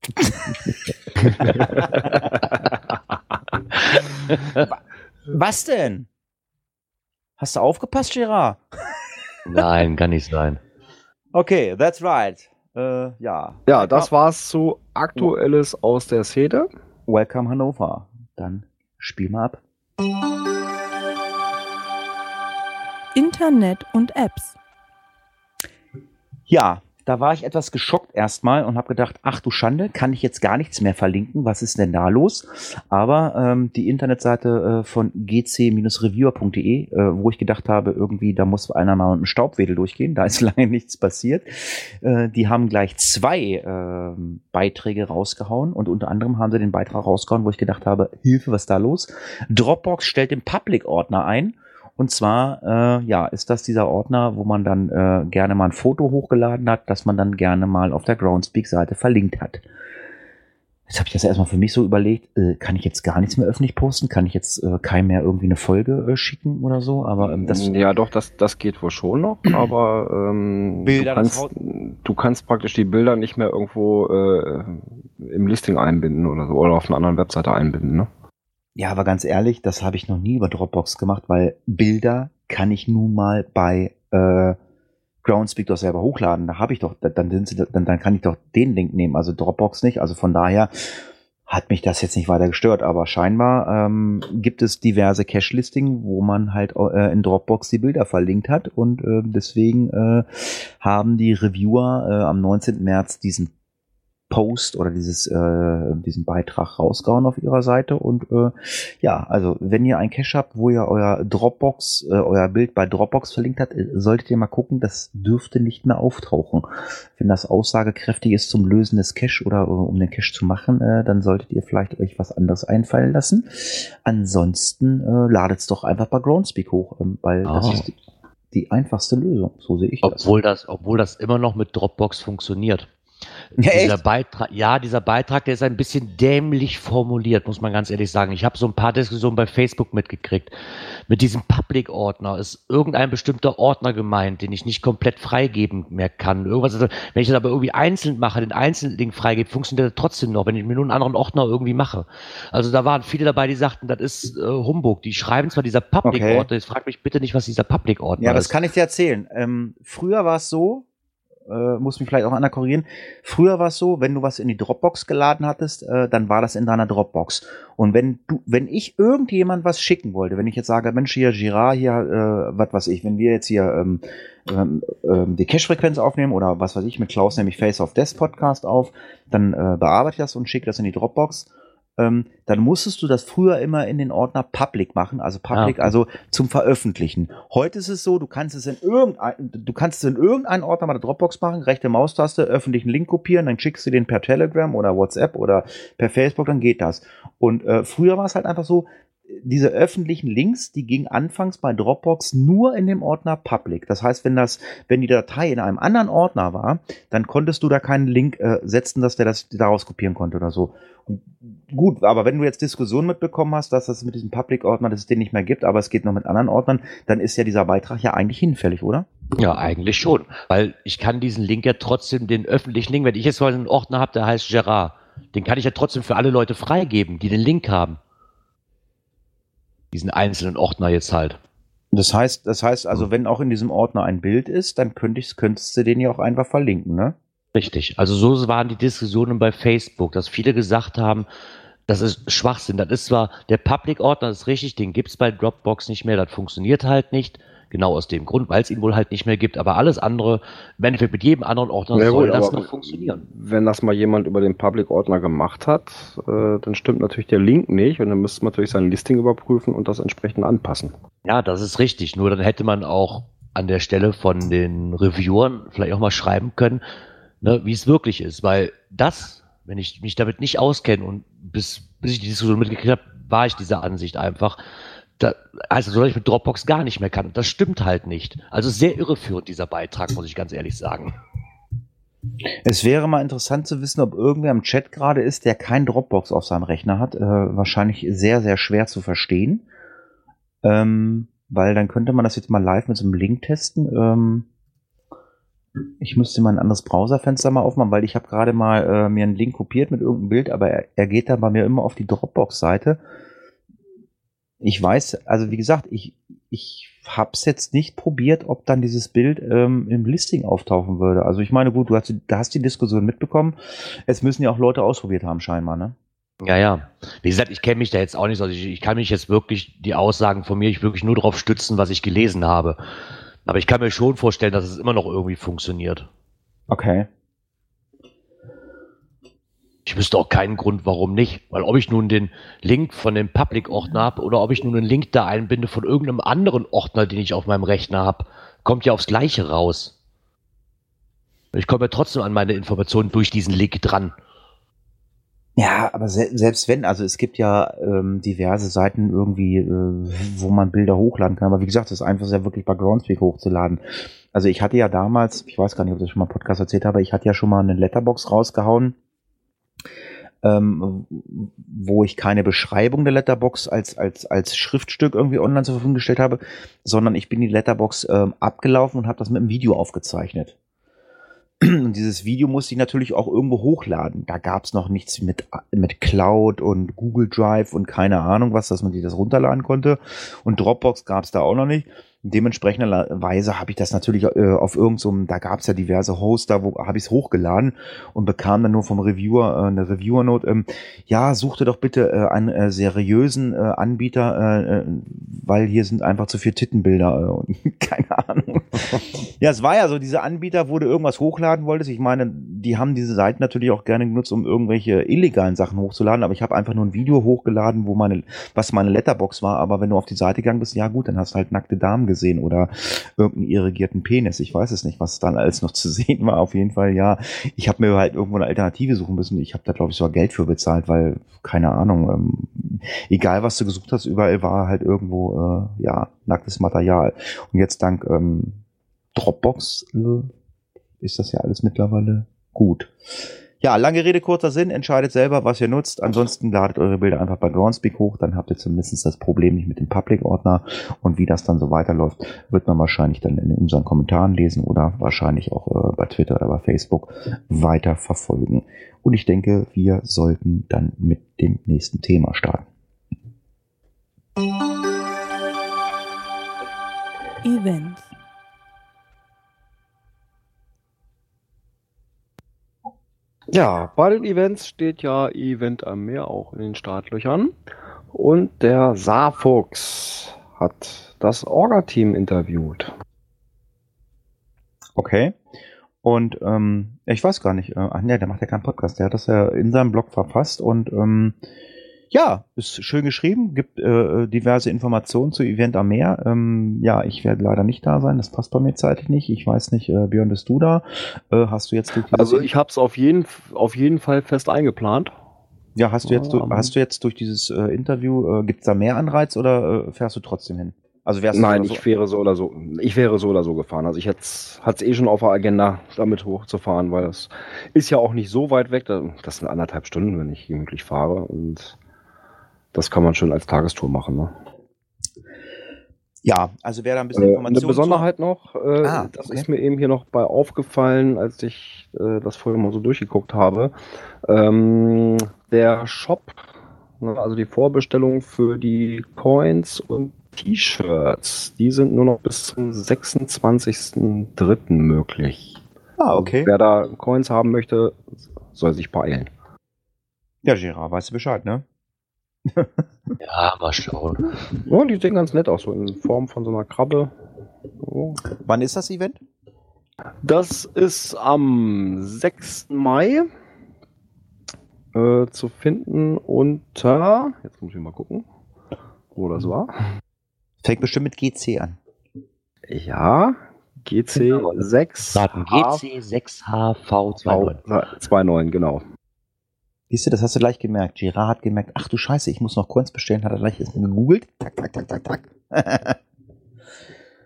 Was denn? Hast du aufgepasst, Gerard? Nein, kann nicht sein. Okay, that's right. Äh, ja. Ja, das war's zu Aktuelles aus der Szene. Welcome Hannover. Dann spiel mal ab. Internet und Apps. Ja, da war ich etwas geschockt erstmal und habe gedacht, ach du Schande, kann ich jetzt gar nichts mehr verlinken, was ist denn da los? Aber ähm, die Internetseite äh, von gc-reviewer.de, äh, wo ich gedacht habe, irgendwie, da muss einer mal mit dem Staubwedel durchgehen, da ist lange nichts passiert. Äh, die haben gleich zwei ähm, Beiträge rausgehauen und unter anderem haben sie den Beitrag rausgehauen, wo ich gedacht habe, Hilfe, was ist da los? Dropbox stellt den Public-Ordner ein und zwar, äh, ja, ist das dieser Ordner, wo man dann äh, gerne mal ein Foto hochgeladen hat, das man dann gerne mal auf der Groundspeak-Seite verlinkt hat. Jetzt habe ich das erstmal für mich so überlegt, äh, kann ich jetzt gar nichts mehr öffentlich posten? Kann ich jetzt äh, keinem mehr irgendwie eine Folge äh, schicken oder so? Aber ähm, das, ja, doch, das, das geht wohl schon noch, aber ähm, Bilder, du, kannst, du kannst praktisch die Bilder nicht mehr irgendwo äh, im Listing einbinden oder so oder auf einer anderen Webseite einbinden, ne? Ja, aber ganz ehrlich, das habe ich noch nie über Dropbox gemacht, weil Bilder kann ich nun mal bei äh, Groundspeak doch selber hochladen. Da habe ich doch, dann, dann, dann kann ich doch den Link nehmen, also Dropbox nicht. Also von daher hat mich das jetzt nicht weiter gestört, aber scheinbar ähm, gibt es diverse Cache-Listing, wo man halt äh, in Dropbox die Bilder verlinkt hat und äh, deswegen äh, haben die Reviewer äh, am 19. März diesen Post oder dieses, äh, diesen Beitrag rausgehauen auf ihrer Seite. Und äh, ja, also wenn ihr ein Cache habt, wo ihr euer Dropbox, äh, euer Bild bei Dropbox verlinkt habt, äh, solltet ihr mal gucken, das dürfte nicht mehr auftauchen. Wenn das aussagekräftig ist zum Lösen des Cache oder äh, um den Cache zu machen, äh, dann solltet ihr vielleicht euch was anderes einfallen lassen. Ansonsten äh, ladet es doch einfach bei Groundspeak hoch, ähm, weil oh. das ist die, die einfachste Lösung. So sehe ich obwohl das. das. Obwohl das immer noch mit Dropbox funktioniert. Ja, dieser Beitrag, ja, dieser Beitrag, der ist ein bisschen dämlich formuliert, muss man ganz ehrlich sagen. Ich habe so ein paar Diskussionen bei Facebook mitgekriegt. Mit diesem Public-Ordner ist irgendein bestimmter Ordner gemeint, den ich nicht komplett freigeben mehr kann. Irgendwas, wenn ich das aber irgendwie einzeln mache, den einzelnen Ding freigebe, funktioniert das trotzdem noch, wenn ich mir nur einen anderen Ordner irgendwie mache. Also da waren viele dabei, die sagten, das ist äh, Humbug. Die schreiben zwar dieser Public-Ordner, okay. jetzt frag mich bitte nicht, was dieser Public-Ordner ist. Ja, das kann ich dir erzählen. Ähm, früher war es so, äh, muss mich vielleicht auch einer korrigieren. Früher war es so, wenn du was in die Dropbox geladen hattest, äh, dann war das in deiner Dropbox. Und wenn du, wenn ich irgendjemand was schicken wollte, wenn ich jetzt sage, Mensch, hier Girard, hier, äh, was weiß ich, wenn wir jetzt hier ähm, ähm, ähm, die Cache-Frequenz aufnehmen oder was weiß ich, mit Klaus nämlich Face of Death Podcast auf, dann äh, bearbeite ich das und schicke das in die Dropbox ähm, dann musstest du das früher immer in den Ordner Public machen, also Public, ah, okay. also zum Veröffentlichen. Heute ist es so, du kannst es in irgendein, du kannst es in irgendeinen Ordner bei der Dropbox machen, rechte Maustaste, öffentlichen Link kopieren, dann schickst du den per Telegram oder WhatsApp oder per Facebook, dann geht das. Und äh, früher war es halt einfach so, diese öffentlichen Links, die gingen anfangs bei Dropbox nur in dem Ordner Public. Das heißt, wenn das, wenn die Datei in einem anderen Ordner war, dann konntest du da keinen Link äh, setzen, dass der das daraus kopieren konnte oder so. Und gut, aber wenn du jetzt Diskussionen mitbekommen hast, dass das mit diesem Public-Ordner, dass es den nicht mehr gibt, aber es geht noch mit anderen Ordnern, dann ist ja dieser Beitrag ja eigentlich hinfällig, oder? Ja, eigentlich schon. Weil ich kann diesen Link ja trotzdem, den öffentlichen Link, wenn ich jetzt mal einen Ordner habe, der heißt Gerard, den kann ich ja trotzdem für alle Leute freigeben, die den Link haben diesen einzelnen Ordner jetzt halt. Das heißt, das heißt also, wenn auch in diesem Ordner ein Bild ist, dann könnte ich, könntest du den ja auch einfach verlinken, ne? Richtig. Also so waren die Diskussionen bei Facebook, dass viele gesagt haben, das ist Schwachsinn. Das ist zwar, der Public-Ordner ist richtig, den gibt es bei Dropbox nicht mehr, das funktioniert halt nicht. Genau aus dem Grund, weil es ihn wohl halt nicht mehr gibt. Aber alles andere, im Endeffekt mit jedem anderen Ordner ja, soll gut, das noch funktionieren. Wenn das mal jemand über den Public-Ordner gemacht hat, äh, dann stimmt natürlich der Link nicht und dann müsste man natürlich sein Listing überprüfen und das entsprechend anpassen. Ja, das ist richtig. Nur dann hätte man auch an der Stelle von den Reviewern vielleicht auch mal schreiben können, ne, wie es wirklich ist. Weil das, wenn ich mich damit nicht auskenne und bis, bis ich die Diskussion mitgekriegt habe, war ich dieser Ansicht einfach da, also soll ich mit Dropbox gar nicht mehr kann. Das stimmt halt nicht. Also sehr irreführend dieser Beitrag, muss ich ganz ehrlich sagen. Es wäre mal interessant zu wissen, ob irgendwer im Chat gerade ist, der kein Dropbox auf seinem Rechner hat. Äh, wahrscheinlich sehr, sehr schwer zu verstehen. Ähm, weil dann könnte man das jetzt mal live mit so einem Link testen. Ähm, ich müsste mal ein anderes Browserfenster mal aufmachen, weil ich habe gerade mal äh, mir einen Link kopiert mit irgendeinem Bild, aber er, er geht dann bei mir immer auf die Dropbox-Seite ich weiß, also wie gesagt, ich, ich habe es jetzt nicht probiert, ob dann dieses Bild ähm, im Listing auftauchen würde. Also ich meine, gut, du hast, du hast die Diskussion mitbekommen. Es müssen ja auch Leute ausprobiert haben, scheinbar, ne? Ja, ja. Wie gesagt, ich kenne mich da jetzt auch nicht so. Also ich, ich kann mich jetzt wirklich die Aussagen von mir, ich wirklich nur darauf stützen, was ich gelesen habe. Aber ich kann mir schon vorstellen, dass es immer noch irgendwie funktioniert. Okay. Ich wüsste auch keinen Grund, warum nicht. Weil ob ich nun den Link von dem Public-Ordner habe oder ob ich nun einen Link da einbinde von irgendeinem anderen Ordner, den ich auf meinem Rechner habe, kommt ja aufs Gleiche raus. Ich komme ja trotzdem an meine Informationen durch diesen Link dran. Ja, aber se selbst wenn, also es gibt ja ähm, diverse Seiten irgendwie, äh, wo man Bilder hochladen kann. Aber wie gesagt, das ist einfach sehr wirklich bei Groundspeak hochzuladen. Also ich hatte ja damals, ich weiß gar nicht, ob ich das schon mal im Podcast erzählt habe, ich hatte ja schon mal eine Letterbox rausgehauen ähm, wo ich keine Beschreibung der Letterbox als, als, als Schriftstück irgendwie online zur Verfügung gestellt habe, sondern ich bin die Letterbox ähm, abgelaufen und habe das mit einem Video aufgezeichnet. Und dieses Video musste ich natürlich auch irgendwo hochladen. Da gab es noch nichts mit, mit Cloud und Google Drive und keine Ahnung was, dass man sich das runterladen konnte. Und Dropbox gab es da auch noch nicht dementsprechenderweise habe ich das natürlich äh, auf irgendeinem, so da gab es ja diverse Hoster, wo habe ich es hochgeladen und bekam dann nur vom Reviewer äh, eine Reviewer-Note. Ähm, ja, suchte doch bitte äh, einen äh, seriösen äh, Anbieter, äh, äh weil hier sind einfach zu viele Tittenbilder äh, keine Ahnung. ja, es war ja so, diese Anbieter, wo du irgendwas hochladen wolltest. Ich meine, die haben diese Seiten natürlich auch gerne genutzt, um irgendwelche illegalen Sachen hochzuladen, aber ich habe einfach nur ein Video hochgeladen, wo meine, was meine Letterbox war, aber wenn du auf die Seite gegangen bist, ja gut, dann hast du halt nackte Damen gesehen gesehen oder irgendeinen irrigierten Penis. Ich weiß es nicht, was dann alles noch zu sehen war. Auf jeden Fall, ja. Ich habe mir halt irgendwo eine Alternative suchen müssen. Ich habe da, glaube ich, sogar Geld für bezahlt, weil, keine Ahnung, ähm, egal was du gesucht hast, überall war halt irgendwo, äh, ja, nacktes Material. Und jetzt dank ähm, Dropbox äh, ist das ja alles mittlerweile gut. Ja, lange Rede, kurzer Sinn. Entscheidet selber, was ihr nutzt. Ansonsten ladet eure Bilder einfach bei Groundspeak hoch. Dann habt ihr zumindest das Problem nicht mit dem Public-Ordner. Und wie das dann so weiterläuft, wird man wahrscheinlich dann in unseren Kommentaren lesen oder wahrscheinlich auch äh, bei Twitter oder bei Facebook weiter verfolgen. Und ich denke, wir sollten dann mit dem nächsten Thema starten. Events. Ja, bei den Events steht ja Event am Meer auch in den Startlöchern. Und der Saarfuchs hat das Orga-Team interviewt. Okay. Und ähm, ich weiß gar nicht, äh, ach nee, der macht ja keinen Podcast, der hat das ja in seinem Blog verfasst und ähm, ja, ist schön geschrieben, gibt äh, diverse Informationen zu Event am Meer. Ähm, ja, ich werde leider nicht da sein, das passt bei mir zeitlich nicht. Ich weiß nicht, äh, Björn, bist du da? Äh, hast du jetzt durch Also ich habe es auf jeden, auf jeden Fall fest eingeplant. Ja, hast du jetzt, Ja, hast du jetzt durch dieses äh, Interview, äh, gibt es da mehr Anreiz oder äh, fährst du trotzdem hin? Also wärst Nein, du so, ich wäre so oder so. Ich wäre so oder so gefahren. Also ich hätte es eh schon auf der Agenda, damit hochzufahren, weil das ist ja auch nicht so weit weg. Da- Das sind anderthalb Stunden, wenn ich gemütlich fahre. Und das kann man schon als Tagestour machen. Ne? Ja, also wer da ein bisschen Äh, eine Besonderheit noch, äh, Ah, das okay. ist mir eben hier noch bei aufgefallen, als ich äh, das vorher mal so durchgeguckt habe. Ähm, der Shop, ne, also die Vorbestellung für die Coins und T-Shirts, die sind nur noch bis zum 26.03. möglich. Ah, okay. Wer da Coins haben möchte, soll sich beeilen. Ja, Gerard, weißt du Bescheid, ne? Ja, mal schauen. Ja, die sehen ganz nett aus, so in Form von so einer Krabbe. So. Wann ist das Event? Das ist am 6. Mai äh, zu finden unter. Jetzt muss ich mal gucken, wo das war. Fängt bestimmt mit GC an. Ja, GC Genau. 6 Daten GC 6HV29. 29, genau. Siehst du, das hast du gleich gemerkt. Gerard hat gemerkt, ach du Scheiße, ich muss noch Coins bestellen, hat er gleich erstmal gegoogelt. Tak, tak, tak, tak, tak.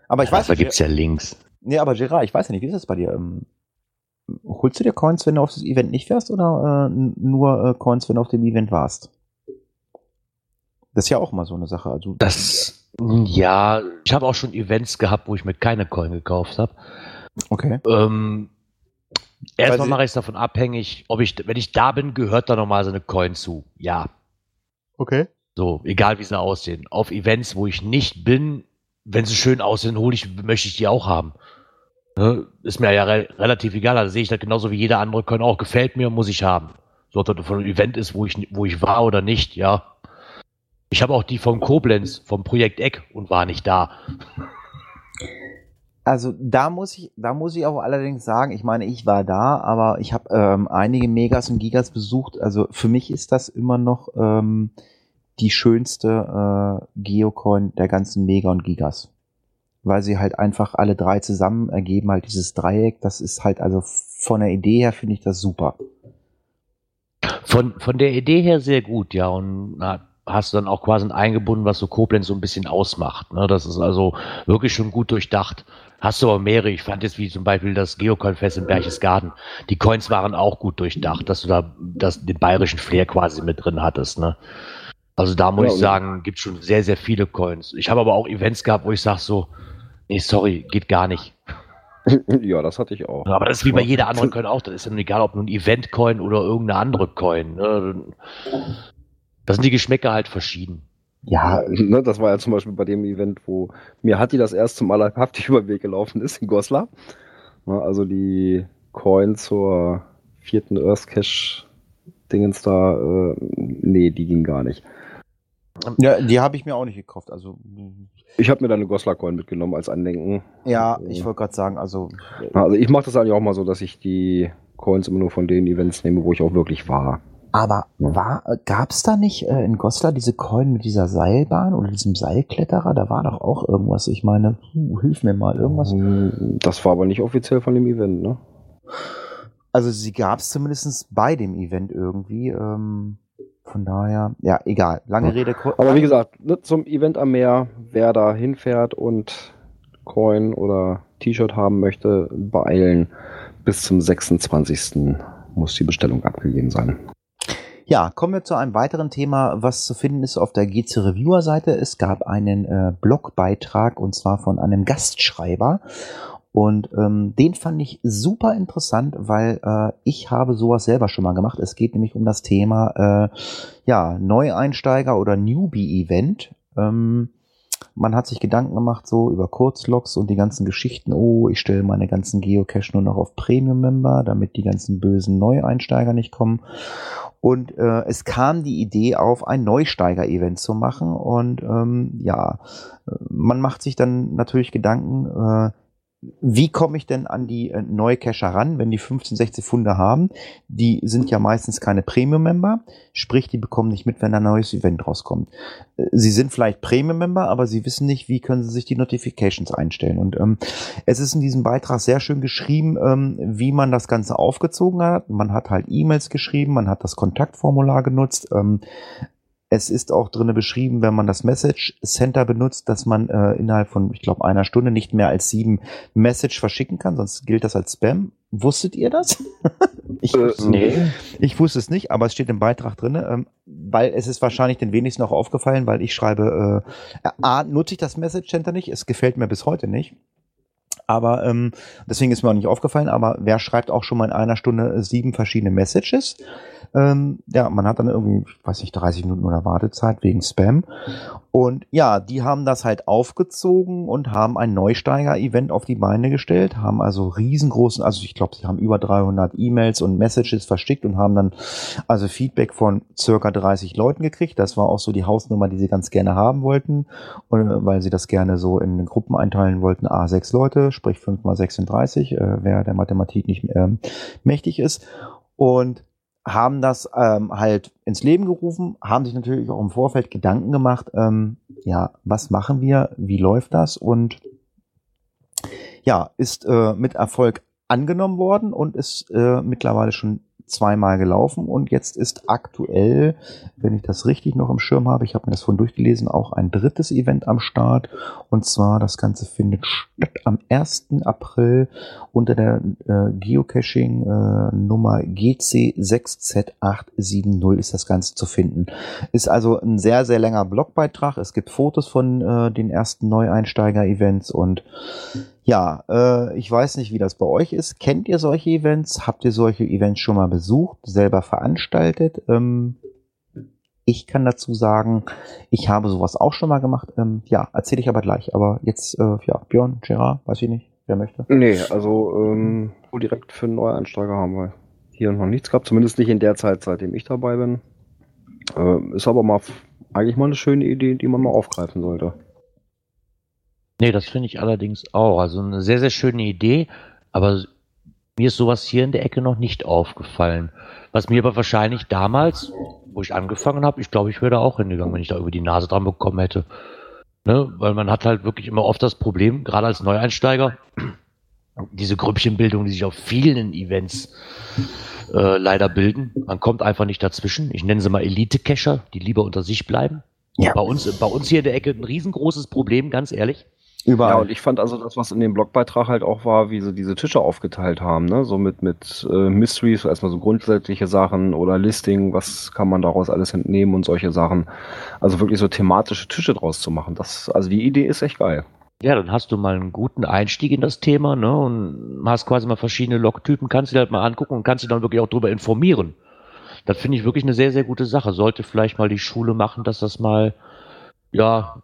aber ich weiß Da nicht. gibt's ja Links. Nee, aber Gerard, ich weiß ja nicht, wie ist das bei dir? Ähm, holst du dir Coins, wenn du auf das Event nicht fährst oder äh, nur äh, Coins, wenn du auf dem Event warst? Das ist ja auch mal so eine Sache. Also, Das, ja, ich habe auch schon Events gehabt, wo ich mir keine Coin gekauft habe. okay. Ähm, erstmal mache ich es davon abhängig, ob ich, wenn ich da bin, gehört da nochmal so eine Coin zu. Ja. Okay. So, egal wie sie aussehen. Auf Events, wo ich nicht bin, wenn sie schön aussehen, hole ich, möchte ich die auch haben. Ne? Ist mir ja re relativ egal, da sehe ich das genauso wie jeder andere Coin auch. Gefällt mir, muss ich haben. So, ob das von einem Event ist, wo ich, wo ich war oder nicht, ja. Ich habe auch die von Koblenz, vom Projekt Eck und war nicht da. Also da muss ich, da muss ich auch allerdings sagen, ich meine, ich war da, aber ich habe ähm, einige Megas und Gigas besucht. Also für mich ist das immer noch ähm, die schönste äh, Geocoin der ganzen Mega und Gigas. Weil sie halt einfach alle drei zusammen ergeben, halt dieses Dreieck. Das ist halt, also von der Idee her finde ich das super. Von, von der Idee her sehr gut, ja. Und na, hast du dann auch quasi eingebunden, was so Koblenz so ein bisschen ausmacht. Ne? Das ist also wirklich schon gut durchdacht. Hast du aber mehrere. Ich fand jetzt wie zum Beispiel das Geocoin-Fest in Berchtesgaden. Die Coins waren auch gut durchdacht, dass du da das, den bayerischen Flair quasi mit drin hattest. Ne? Also da muss Ja, ich sagen, gibt schon sehr, sehr viele Coins. Ich habe aber auch Events gehabt, wo ich sage so, nee, sorry, geht gar nicht. ja, das hatte ich auch. Aber das ist wie bei jeder anderen Coin auch. Das ist dann egal, ob nun Event-Coin oder irgendeine andere Coin. Ne? Da sind die Geschmäcker halt verschieden. Ja, ne, das war ja zum Beispiel bei dem Event, wo mir Hatti das erste Mal leibhaftig über den Weg gelaufen ist in Goslar. Ne, also die Coin zur vierten Earth Cache Dingens da, äh, nee, die ging gar nicht. Ja, die habe ich mir auch nicht gekauft. Also ich habe mir da eine Goslar Coin mitgenommen als Andenken. Ja, ich wollte gerade sagen, also also ich mache das eigentlich auch mal so, dass ich die Coins immer nur von den Events nehme, wo ich auch wirklich war. Aber war, gab's da nicht äh, in Goslar diese Coin mit dieser Seilbahn oder diesem Seilkletterer? Da war doch auch irgendwas. Ich meine, hu, hilf mir mal, irgendwas. Das war aber nicht offiziell von dem Event, ne? Also sie gab's zumindest bei dem Event irgendwie. Ähm, von daher, ja, egal. Lange Rede. Aber wie gesagt, ne, zum Event am Meer, wer da hinfährt und Coin oder T-Shirt haben möchte, beeilen. Bis zum 26. muss die Bestellung abgegeben sein. Ja, kommen wir zu einem weiteren Thema, was zu finden ist auf der GC Reviewer Seite. Es gab einen äh, Blogbeitrag und zwar von einem Gastschreiber. Und ähm, den fand ich super interessant, weil äh, ich habe sowas selber schon mal gemacht. Es geht nämlich um das Thema äh, ja, Neueinsteiger oder Newbie-Event. Ähm, man hat sich Gedanken gemacht, so über Kurzlogs und die ganzen Geschichten. Oh, ich stelle meine ganzen Geocache nur noch auf Premium-Member, damit die ganzen bösen Neueinsteiger nicht kommen. Und äh, es kam die Idee auf, ein Neusteiger-Event zu machen. Und ähm, ja, man macht sich dann natürlich Gedanken, äh, wie komme ich denn an die äh, Neucacher ran, wenn die 15, 16 Funde haben? Die sind ja meistens keine Premium-Member, sprich, die bekommen nicht mit, wenn ein neues Event rauskommt. Äh, sie sind vielleicht Premium-Member, aber sie wissen nicht, wie können sie sich die Notifications einstellen. Und ähm, es ist in diesem Beitrag sehr schön geschrieben, ähm, wie man das Ganze aufgezogen hat. Man hat halt E-Mails geschrieben, man hat das Kontaktformular genutzt. Ähm, es ist auch drinne beschrieben, wenn man das Message Center benutzt, dass man äh, innerhalb von, ich glaube, einer Stunde nicht mehr als sieben Message verschicken kann, sonst gilt das als Spam. Wusstet ihr das? ich, äh, nee. ich wusste es nicht, aber es steht im Beitrag drinne, ähm, weil es ist wahrscheinlich den wenigsten auch aufgefallen, weil ich schreibe, äh, A, nutze ich das Message Center nicht, es gefällt mir bis heute nicht. Aber ähm, deswegen ist mir auch nicht aufgefallen, aber wer schreibt auch schon mal in einer Stunde sieben verschiedene Messages? Ähm, ja, man hat dann irgendwie, ich weiß nicht, 30 Minuten oder Wartezeit wegen Spam. Und ja, die haben das halt aufgezogen und haben ein Neusteiger-Event auf die Beine gestellt, haben also riesengroßen, also ich glaube, sie haben über 300 E-Mails und Messages versteckt und haben dann also Feedback von circa 30 Leuten gekriegt. Das war auch so die Hausnummer, die sie ganz gerne haben wollten, und, äh, weil sie das gerne so in Gruppen einteilen wollten. A6 Leute, sprich 5 mal 36, äh, wer der Mathematik nicht äh, mächtig ist. Und haben das ähm, halt ins Leben gerufen, haben sich natürlich auch im Vorfeld Gedanken gemacht, ähm, ja, was machen wir, wie läuft das? Und ja, ist äh, mit Erfolg angenommen worden und ist äh, mittlerweile schon zweimal gelaufen und jetzt ist aktuell, wenn ich das richtig noch im Schirm habe, ich habe mir das vorhin durchgelesen, auch ein drittes Event am Start und zwar das Ganze findet statt am 1. April unter der äh, Geocaching äh, Nummer GC6Z870 ist das Ganze zu finden. Ist also ein sehr, sehr länger Blogbeitrag. Es gibt Fotos von äh, den ersten Neueinsteiger-Events und ja, äh, ich weiß nicht, wie das bei euch ist. Kennt ihr solche Events? Habt ihr solche Events schon mal besucht, selber veranstaltet? Ähm, ich kann dazu sagen, ich habe sowas auch schon mal gemacht. Ähm, ja, erzähle ich aber gleich. Aber jetzt, äh, ja, Björn, Gerard, weiß ich nicht, wer möchte. Nee, also ähm, direkt für Neueinsteiger haben wir hier noch nichts gehabt. Zumindest nicht in der Zeit, seitdem ich dabei bin. Äh, ist aber mal eigentlich mal eine schöne Idee, die man mal aufgreifen sollte. Nee, das finde ich allerdings auch. Also eine sehr, sehr schöne Idee, aber mir ist sowas hier in der Ecke noch nicht aufgefallen. Was mir aber wahrscheinlich damals, wo ich angefangen habe, ich glaube, ich wäre da auch hingegangen, wenn ich da über die Nase dran bekommen hätte. Ne? Weil man hat halt wirklich immer oft das Problem, gerade als Neueinsteiger, diese Grüppchenbildung, die sich auf vielen Events äh, leider bilden. Man kommt einfach nicht dazwischen. Ich nenne sie mal Elite-Cacher, die lieber unter sich bleiben. Ja. Bei uns, bei uns hier in der Ecke ein riesengroßes Problem, ganz ehrlich. Überall. Ja, und ich fand also das, was in dem Blogbeitrag halt auch war, wie sie diese Tische aufgeteilt haben, ne? So mit, mit äh, Mysteries, erstmal so grundsätzliche Sachen oder Listing, was kann man daraus alles entnehmen und solche Sachen. Also wirklich so thematische Tische draus zu machen. Das, also die Idee ist echt geil. Ja, dann hast du mal einen guten Einstieg in das Thema, ne? Und hast quasi mal verschiedene Logtypen, kannst du dir halt mal angucken und kannst dich dann wirklich auch darüber informieren. Das finde ich wirklich eine sehr, sehr gute Sache. Sollte vielleicht mal die Schule machen, dass das mal, ja,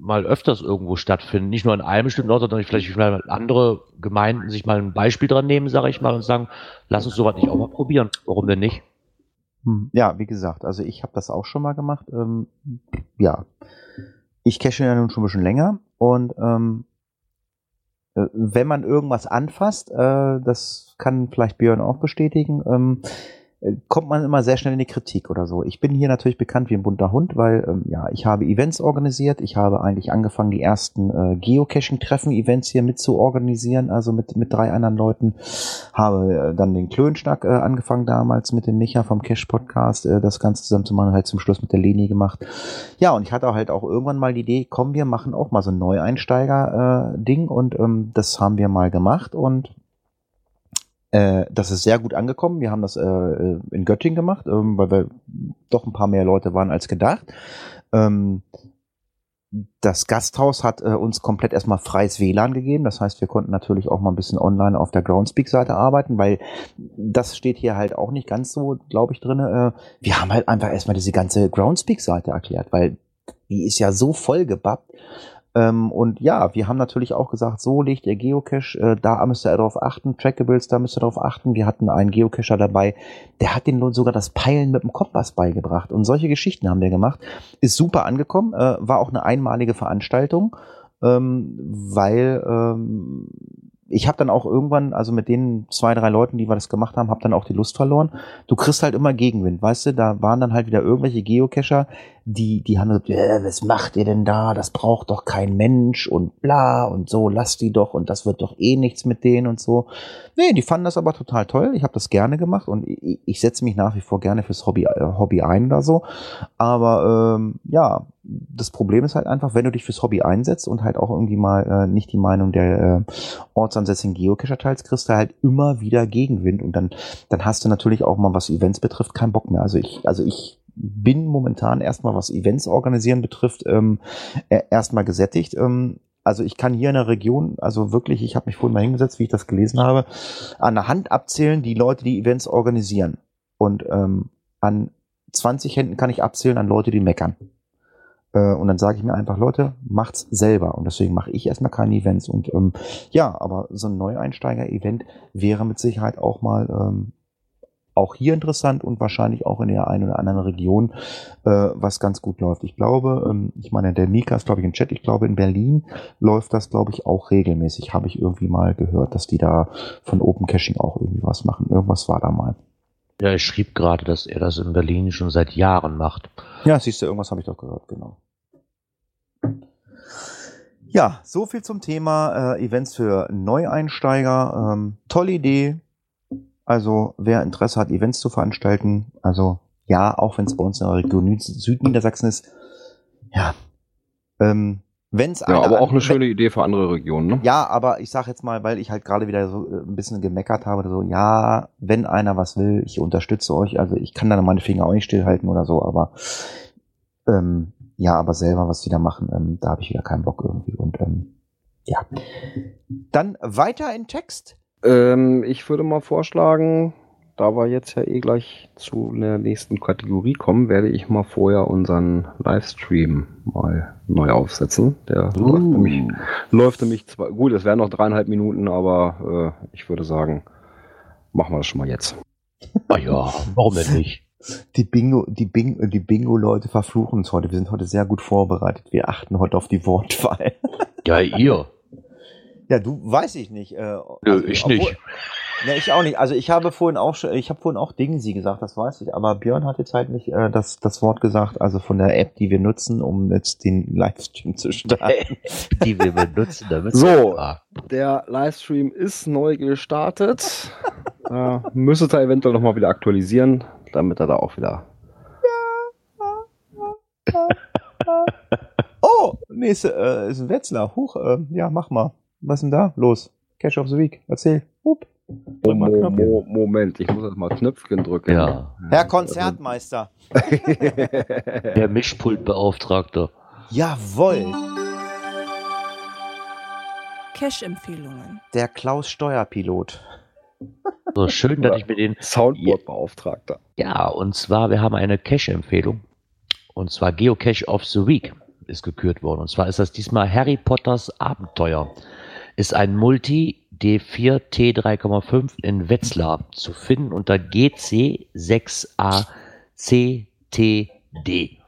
mal öfters irgendwo stattfindet. Nicht nur an einem bestimmten Ort, sondern vielleicht mal andere Gemeinden sich mal ein Beispiel dran nehmen, sage ich mal, und sagen, lass uns sowas nicht auch mal probieren. Warum denn nicht? Hm, Ja, wie gesagt, also ich habe das auch schon mal gemacht. Ähm, ja, ich cache ja nun schon ein bisschen länger und ähm, äh, wenn man irgendwas anfasst, äh, das kann vielleicht Björn auch bestätigen, ähm, äh, kommt man immer sehr schnell in die Kritik oder so. Ich bin hier natürlich bekannt wie ein bunter Hund, weil ähm, ja, ich habe Events organisiert. Ich habe eigentlich angefangen, die ersten äh, Geocaching-Treffen-Events hier mit zu organisieren, also mit, mit drei anderen Leuten. Habe äh, dann den Klönschnack äh, angefangen damals mit dem Micha vom Cache-Podcast, äh, das Ganze zusammen zu machen, halt zum Schluss mit der Leni gemacht. Ja, und ich hatte halt auch irgendwann mal die Idee, komm, wir machen auch mal so ein Neueinsteiger-Ding und ähm, das haben wir mal gemacht und äh, das ist sehr gut angekommen. Wir haben das äh, in Göttingen gemacht, ähm, weil wir doch ein paar mehr Leute waren als gedacht. Ähm, das Gasthaus hat äh, uns komplett erstmal freies WLAN gegeben. Das heißt, wir konnten natürlich auch mal ein bisschen online auf der Groundspeak-Seite arbeiten, weil das steht hier halt auch nicht ganz so, glaube ich, drin. Äh, wir haben halt einfach erstmal diese ganze Groundspeak-Seite erklärt, weil die ist ja so voll gebappt. Ähm, und ja, wir haben natürlich auch gesagt, so legt ihr Geocache, äh, da müsst ihr darauf achten, Trackables, da müsst ihr darauf achten. Wir hatten einen Geocacher dabei, der hat den sogar das Peilen mit dem Kompass beigebracht. Und solche Geschichten haben wir gemacht. Ist super angekommen, äh, war auch eine einmalige Veranstaltung, ähm, weil ähm, ich habe dann auch irgendwann, also mit den zwei, drei Leuten, die wir das gemacht haben, habe dann auch die Lust verloren. Du kriegst halt immer Gegenwind, weißt du? Da waren dann halt wieder irgendwelche Geocacher, die, die haben gesagt, äh, was macht ihr denn da? Das braucht doch kein Mensch und bla und so, lass die doch und das wird doch eh nichts mit denen und so. Nee, die fanden das aber total toll. Ich habe das gerne gemacht und ich, ich setze mich nach wie vor gerne fürs Hobby, äh, Hobby ein oder so. Aber ähm, ja, das Problem ist halt einfach, wenn du dich fürs Hobby einsetzt und halt auch irgendwie mal äh, nicht die Meinung der äh, ortsansässigen Geocacher teilst, kriegst du halt immer wieder Gegenwind und dann, dann hast du natürlich auch mal, was Events betrifft, keinen Bock mehr. Also ich, also ich bin momentan erstmal, was Events organisieren betrifft, ähm, äh, erstmal gesättigt. Ähm, also ich kann hier in der Region, also wirklich, ich habe mich vorhin mal hingesetzt, wie ich das gelesen habe, an der Hand abzählen die Leute, die Events organisieren. Und ähm, an 20 Händen kann ich abzählen an Leute, die meckern. Äh, und dann sage ich mir einfach, Leute, macht's selber. Und deswegen mache ich erstmal keine Events. Und ähm, ja, aber so ein Neueinsteiger-Event wäre mit Sicherheit auch mal ähm, auch hier interessant und wahrscheinlich auch in der einen oder anderen Region, äh, was ganz gut läuft. Ich glaube, ähm, ich meine, der Mika ist, glaube ich, im Chat, ich glaube, in Berlin läuft das, glaube ich, auch regelmäßig. Habe ich irgendwie mal gehört, dass die da von Open Caching auch irgendwie was machen. Irgendwas war da mal. Ja, ich schrieb gerade, dass er das in Berlin schon seit Jahren macht. Ja, siehst du, irgendwas habe ich doch gehört, genau. Ja, so viel zum Thema äh, Events für Neueinsteiger. Ähm, tolle Idee. Also, wer Interesse hat, Events zu veranstalten, also ja, auch wenn es bei uns in der Region Südniedersachsen ist, ja, ähm, wenn es Ja, aber auch eine schöne Idee für andere Regionen, ne? ja, aber ich sag jetzt mal, weil ich halt gerade wieder so äh, ein bisschen gemeckert habe, so, ja, wenn einer was will, ich unterstütze euch, also ich kann da meine Finger auch nicht stillhalten oder so, aber ähm, ja, aber selber was wieder machen, ähm, da habe ich wieder keinen Bock irgendwie und ähm, ja. Dann weiter in Text. Ähm, ich würde mal vorschlagen, da wir jetzt ja eh gleich zu der nächsten Kategorie kommen, werde ich mal vorher unseren Livestream mal neu aufsetzen. Der Uh. läuft, nämlich, läuft nämlich zwei, gut, es wären noch dreieinhalb Minuten, aber äh, ich würde sagen, machen wir das schon mal jetzt. Ah ja, warum denn nicht? Die Bingo, die Bing, die Bingo-Leute verfluchen uns heute. Wir sind heute sehr gut vorbereitet. Wir achten heute auf die Wortwahl. Ja, ihr. Ja, du weiß ich nicht. Äh, Nö, ich nicht. Ne, ich auch nicht. Also ich habe vorhin auch schon, ich habe vorhin auch Dingensie gesagt, das weiß ich. Aber Björn hat jetzt halt nicht äh, das, das Wort gesagt, also von der App, die wir nutzen, um jetzt den Livestream zu starten. Die wir benutzen, damit So. Der Livestream ist neu gestartet. äh, müsstet ihr eventuell nochmal wieder aktualisieren, damit er da auch wieder. oh, nächste äh, ist ein Wetzlar. Huch, äh, ja, mach mal. Was ist denn da? Los. Cash of the Week. Erzähl. Hup. Mal Mo. Mo Moment, ich muss jetzt mal Knöpfchen drücken. Ja. Herr Konzertmeister. der Mischpultbeauftragte. Jawohl. Cache-Empfehlungen. Der Klaus Steuerpilot. So schön, dass ich mir den. Soundboard-Beauftragter. Ja, und zwar, wir haben eine Cache-Empfehlung. Und zwar Geocache of the Week ist gekürt worden. Und zwar ist das diesmal Harry Potters Abenteuer. Ist ein Multi D4 T3,5 in Wetzlar zu finden unter GC6ACTD.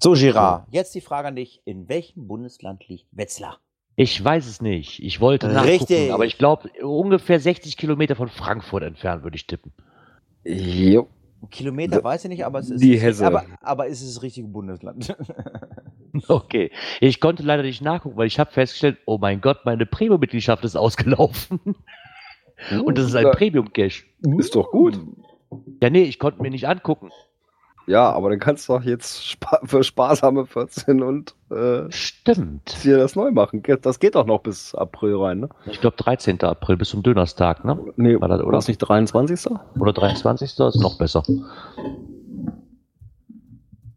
So, Girard, jetzt die Frage an dich. In welchem Bundesland liegt Wetzlar? Ich weiß es nicht. Ich wollte nachgucken, Richtig. aber ich glaube, ungefähr 60 Kilometer von Frankfurt entfernt würde ich tippen. Jo. Kilometer weiß ich nicht, aber es ist, die Hesse. Aber, aber es ist das richtige Bundesland. Okay. Ich konnte leider nicht nachgucken, weil ich habe festgestellt, oh mein Gott, meine Premium-Mitgliedschaft ist ausgelaufen. Und das ist ein Ja. Premium-Cache. Ist doch gut. Ja, nee, ich konnte mir nicht angucken. Ja, aber dann kannst du doch jetzt spa für sparsame 14 und äh, Stimmt. dir das neu machen. Das geht doch noch bis April rein, ne? Ich glaube 13. April bis zum Dönerstag, ne? Nee, War das- oder ist nicht 23. Oder 23. ist noch besser.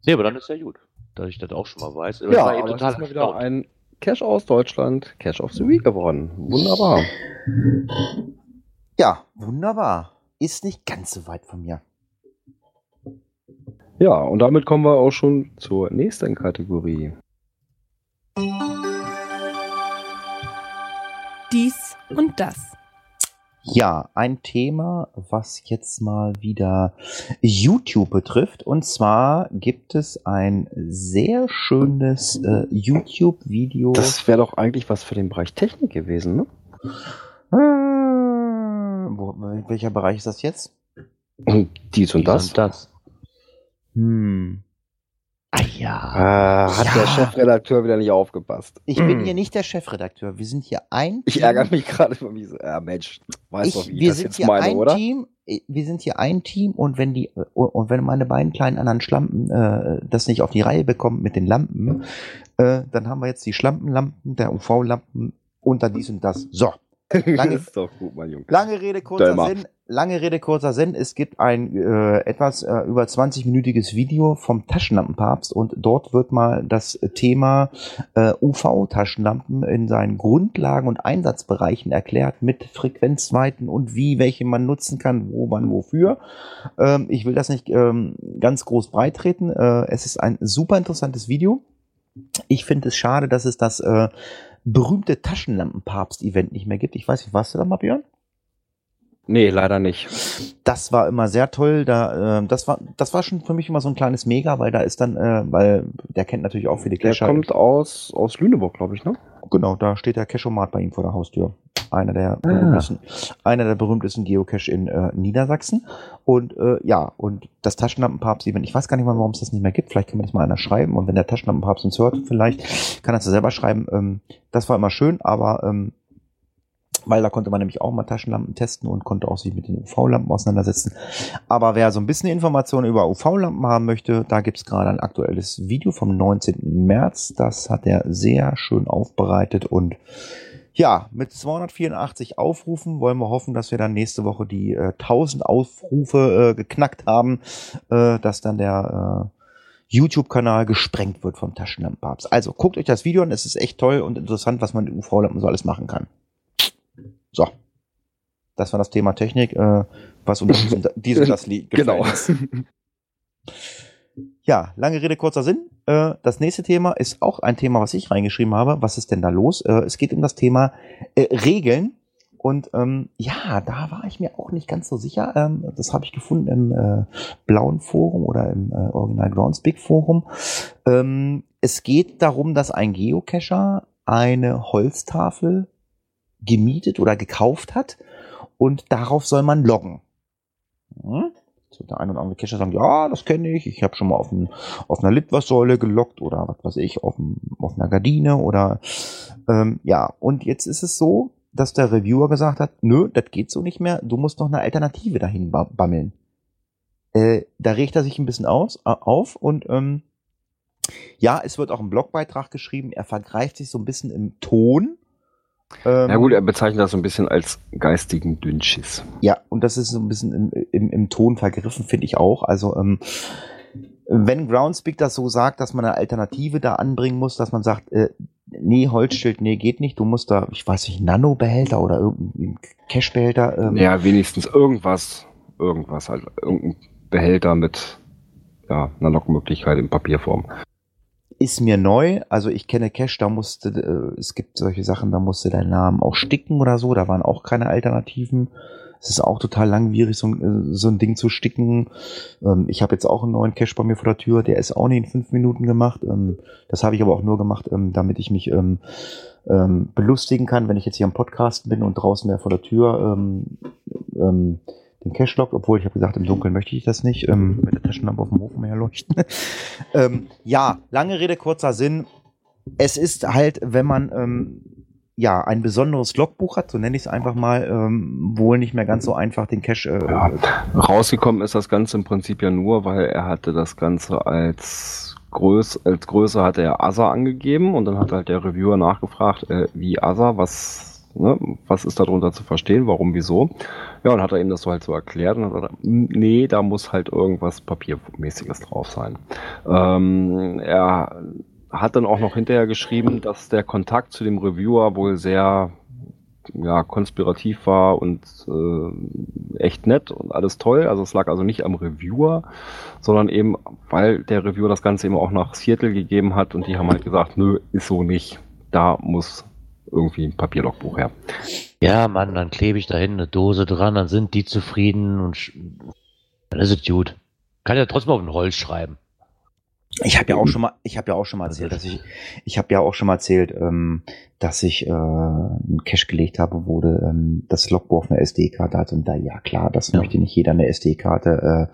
Nee, aber dann ist ja gut, dass ich das auch schon mal weiß. Aber Ja, war eben aber total ist mal wieder erstaunt. ein Cash aus Deutschland, Cash of the Week geworden. Wunderbar. ja, wunderbar. Ist nicht ganz so weit von mir. Ja, und damit kommen wir auch schon zur nächsten Kategorie. Dies und das. Ja, ein Thema, was jetzt mal wieder YouTube betrifft. Und zwar gibt es ein sehr schönes äh, YouTube-Video. Das wäre doch eigentlich was für den Bereich Technik gewesen, ne? Äh, wo, welcher Bereich ist das jetzt? Dies und Dies das. und das. Hm. Ja. Ah, hat Ja. der Chefredakteur wieder nicht aufgepasst. Ich bin hier nicht der Chefredakteur. Wir sind hier ein. Ich Team. ärgere mich gerade über mich. so, Ja, Mensch, weißt Ich, doch, wie ich wir das sind jetzt hier meine, ein oder? Team. äh, Wir sind hier ein Team und wenn die und wenn meine beiden kleinen anderen Schlampen äh, das nicht auf die Reihe bekommen mit den Lampen, äh, dann haben wir jetzt die Schlampenlampen, der UV-Lampen und dann dies und das. So, Lange- ist doch gut, mein Junge. lange Rede kurzer Dömer. Sinn. Lange Rede kurzer Sinn. Es gibt ein äh, etwas äh, über 20-minütiges Video vom Taschenlampenpapst und dort wird mal das Thema äh, UV-Taschenlampen in seinen Grundlagen und Einsatzbereichen erklärt mit Frequenzweiten und wie welche man nutzen kann, wo, wann, wofür. Ähm, ich will das nicht ähm, ganz groß breit treten. Äh, es ist ein super interessantes Video. Ich finde es schade, dass es das äh, berühmte Taschenlampenpapst-Event nicht mehr gibt. Ich weiß nicht, warst du da mal, Björn? Nee, leider nicht. Das war immer sehr toll. Da, äh, das war, das war schon für mich immer so ein kleines Mega, weil da ist dann, äh, weil der kennt natürlich auch viele Der Cacher. kommt aus, aus Lüneburg, glaube ich, ne? Genau, da steht der Cachomat bei ihm vor der Haustür. Einer der Ah. berühmtesten, einer der berühmtesten Geocache in äh, Niedersachsen. Und äh, ja, und das Taschenlampenpapst-Event, ich weiß gar nicht mal, warum es das nicht mehr gibt. Vielleicht kann mir das mal einer schreiben. Und wenn der Taschenlampenpapst uns hört, vielleicht kann er es ja selber schreiben. Ähm, das war immer schön, aber ähm, weil da konnte man nämlich auch mal Taschenlampen testen und konnte auch sich mit den UV-Lampen auseinandersetzen. Aber wer so ein bisschen Informationen über UV-Lampen haben möchte, da gibt's gerade ein aktuelles Video vom 19. März. Das hat er sehr schön aufbereitet und ja, mit 284 Aufrufen wollen wir hoffen, dass wir dann nächste Woche die äh, 1000 Aufrufe äh, geknackt haben, äh, dass dann der äh, YouTube-Kanal gesprengt wird vom Taschenlampenpapst. Also guckt euch das Video an, es ist echt toll und interessant, was man mit UV-Lampen so alles machen kann. So. Das war das Thema Technik, äh, was unter diesem, diesem das Lied Genau. Ja, lange Rede, kurzer Sinn. Äh, das nächste Thema ist auch ein Thema, was ich reingeschrieben habe. Was ist denn da los? Äh, es geht um das Thema äh, Regeln. Und ähm, ja, da war ich mir auch nicht ganz so sicher. Ähm, das habe ich gefunden im äh, blauen Forum oder im äh, Original Groundspeak Forum. Ähm, es geht darum, dass ein Geocacher eine Holztafel gemietet oder gekauft hat und darauf soll man loggen. Hm? So der ein oder andere Cacher sagen, ja, das kenne ich. Ich habe schon mal auf, ein, auf einer Litwassäule gelockt oder was weiß ich, auf, ein, auf einer Gardine oder ähm, ja. Und jetzt ist es so, dass der Reviewer gesagt hat, nö, das geht so nicht mehr. Du musst noch eine Alternative dahin ba- bammeln. Äh, da regt er sich ein bisschen aus, äh, auf und ähm, ja, es wird auch ein Blogbeitrag geschrieben. Er vergreift sich so ein bisschen im Ton. Ähm, Ja gut, er bezeichnet das so ein bisschen als geistigen Dünnschiss. ja, und das ist so ein bisschen im, im, im Ton vergriffen, finde ich auch. Also, ähm, wenn Groundspeak das so sagt, dass man eine Alternative da anbringen muss, dass man sagt, äh, nee, Holzschild, nee, geht nicht, du musst da, ich weiß nicht, Nano-Behälter oder irgendein Cash-Behälter. Ähm, Ja, wenigstens irgendwas, irgendwas halt, irgendein Behälter mit ja, einer Lockmöglichkeit in Papierform. Ist mir neu. Also ich kenne Cash, da musste, äh, es gibt solche Sachen, da musste dein Namen auch sticken oder so, da waren auch keine Alternativen. Es ist auch total langwierig, so, ein- äh, so ein Ding zu sticken. Ähm, ich habe jetzt auch einen neuen Cache bei mir vor der Tür, der ist auch nicht in fünf Minuten gemacht. Ähm, das habe ich aber auch nur gemacht, ähm, damit ich mich ähm, ähm, belustigen kann, wenn ich jetzt hier am Podcast bin und draußen wäre vor der Tür ähm, den Cache lockt, obwohl ich habe gesagt, im Dunkeln möchte ich das nicht, ähm, mit der Taschenlampe auf dem Hof umher leuchten. ähm, ja, lange Rede, kurzer Sinn. Es ist halt, wenn man ähm, ja ein besonderes Logbuch hat, so nenne ich es einfach mal, ähm, wohl nicht mehr ganz so einfach den Cache. Äh, Ja. Rausgekommen ist das Ganze im Prinzip ja nur, weil er hatte das Ganze als Größ als Größe hatte er Asa angegeben und dann hat halt der Reviewer nachgefragt, äh, wie Asa, was, ne, was ist darunter zu verstehen, warum, wieso. Ja, und hat er ihm das so halt so erklärt und hat gesagt, "Hm, nee, da muss halt irgendwas Papiermäßiges drauf sein. Ähm, er hat dann auch noch hinterher geschrieben, dass der Kontakt zu dem Reviewer wohl sehr ja, konspirativ war und äh, echt nett und alles toll. Also es lag also nicht am Reviewer, sondern eben, weil der Reviewer das Ganze eben auch nach Seattle gegeben hat und die haben halt gesagt, nö, ist so nicht. Da muss irgendwie ein Papierlogbuch her. Ja, Mann, dann klebe ich da hinten eine Dose dran, dann sind die zufrieden und dann ist es gut. Kann ja trotzdem auf ein Holz schreiben. Ich habe ja auch schon mal, ich habe ja auch schon mal erzählt, dass ich, ich habe ja auch schon mal erzählt, ähm, dass ich äh, einen Cache gelegt habe, wo du, ähm, das Logbuch auf einer SD-Karte hat und da ja klar, das Ja. möchte nicht jeder eine SD-Karte.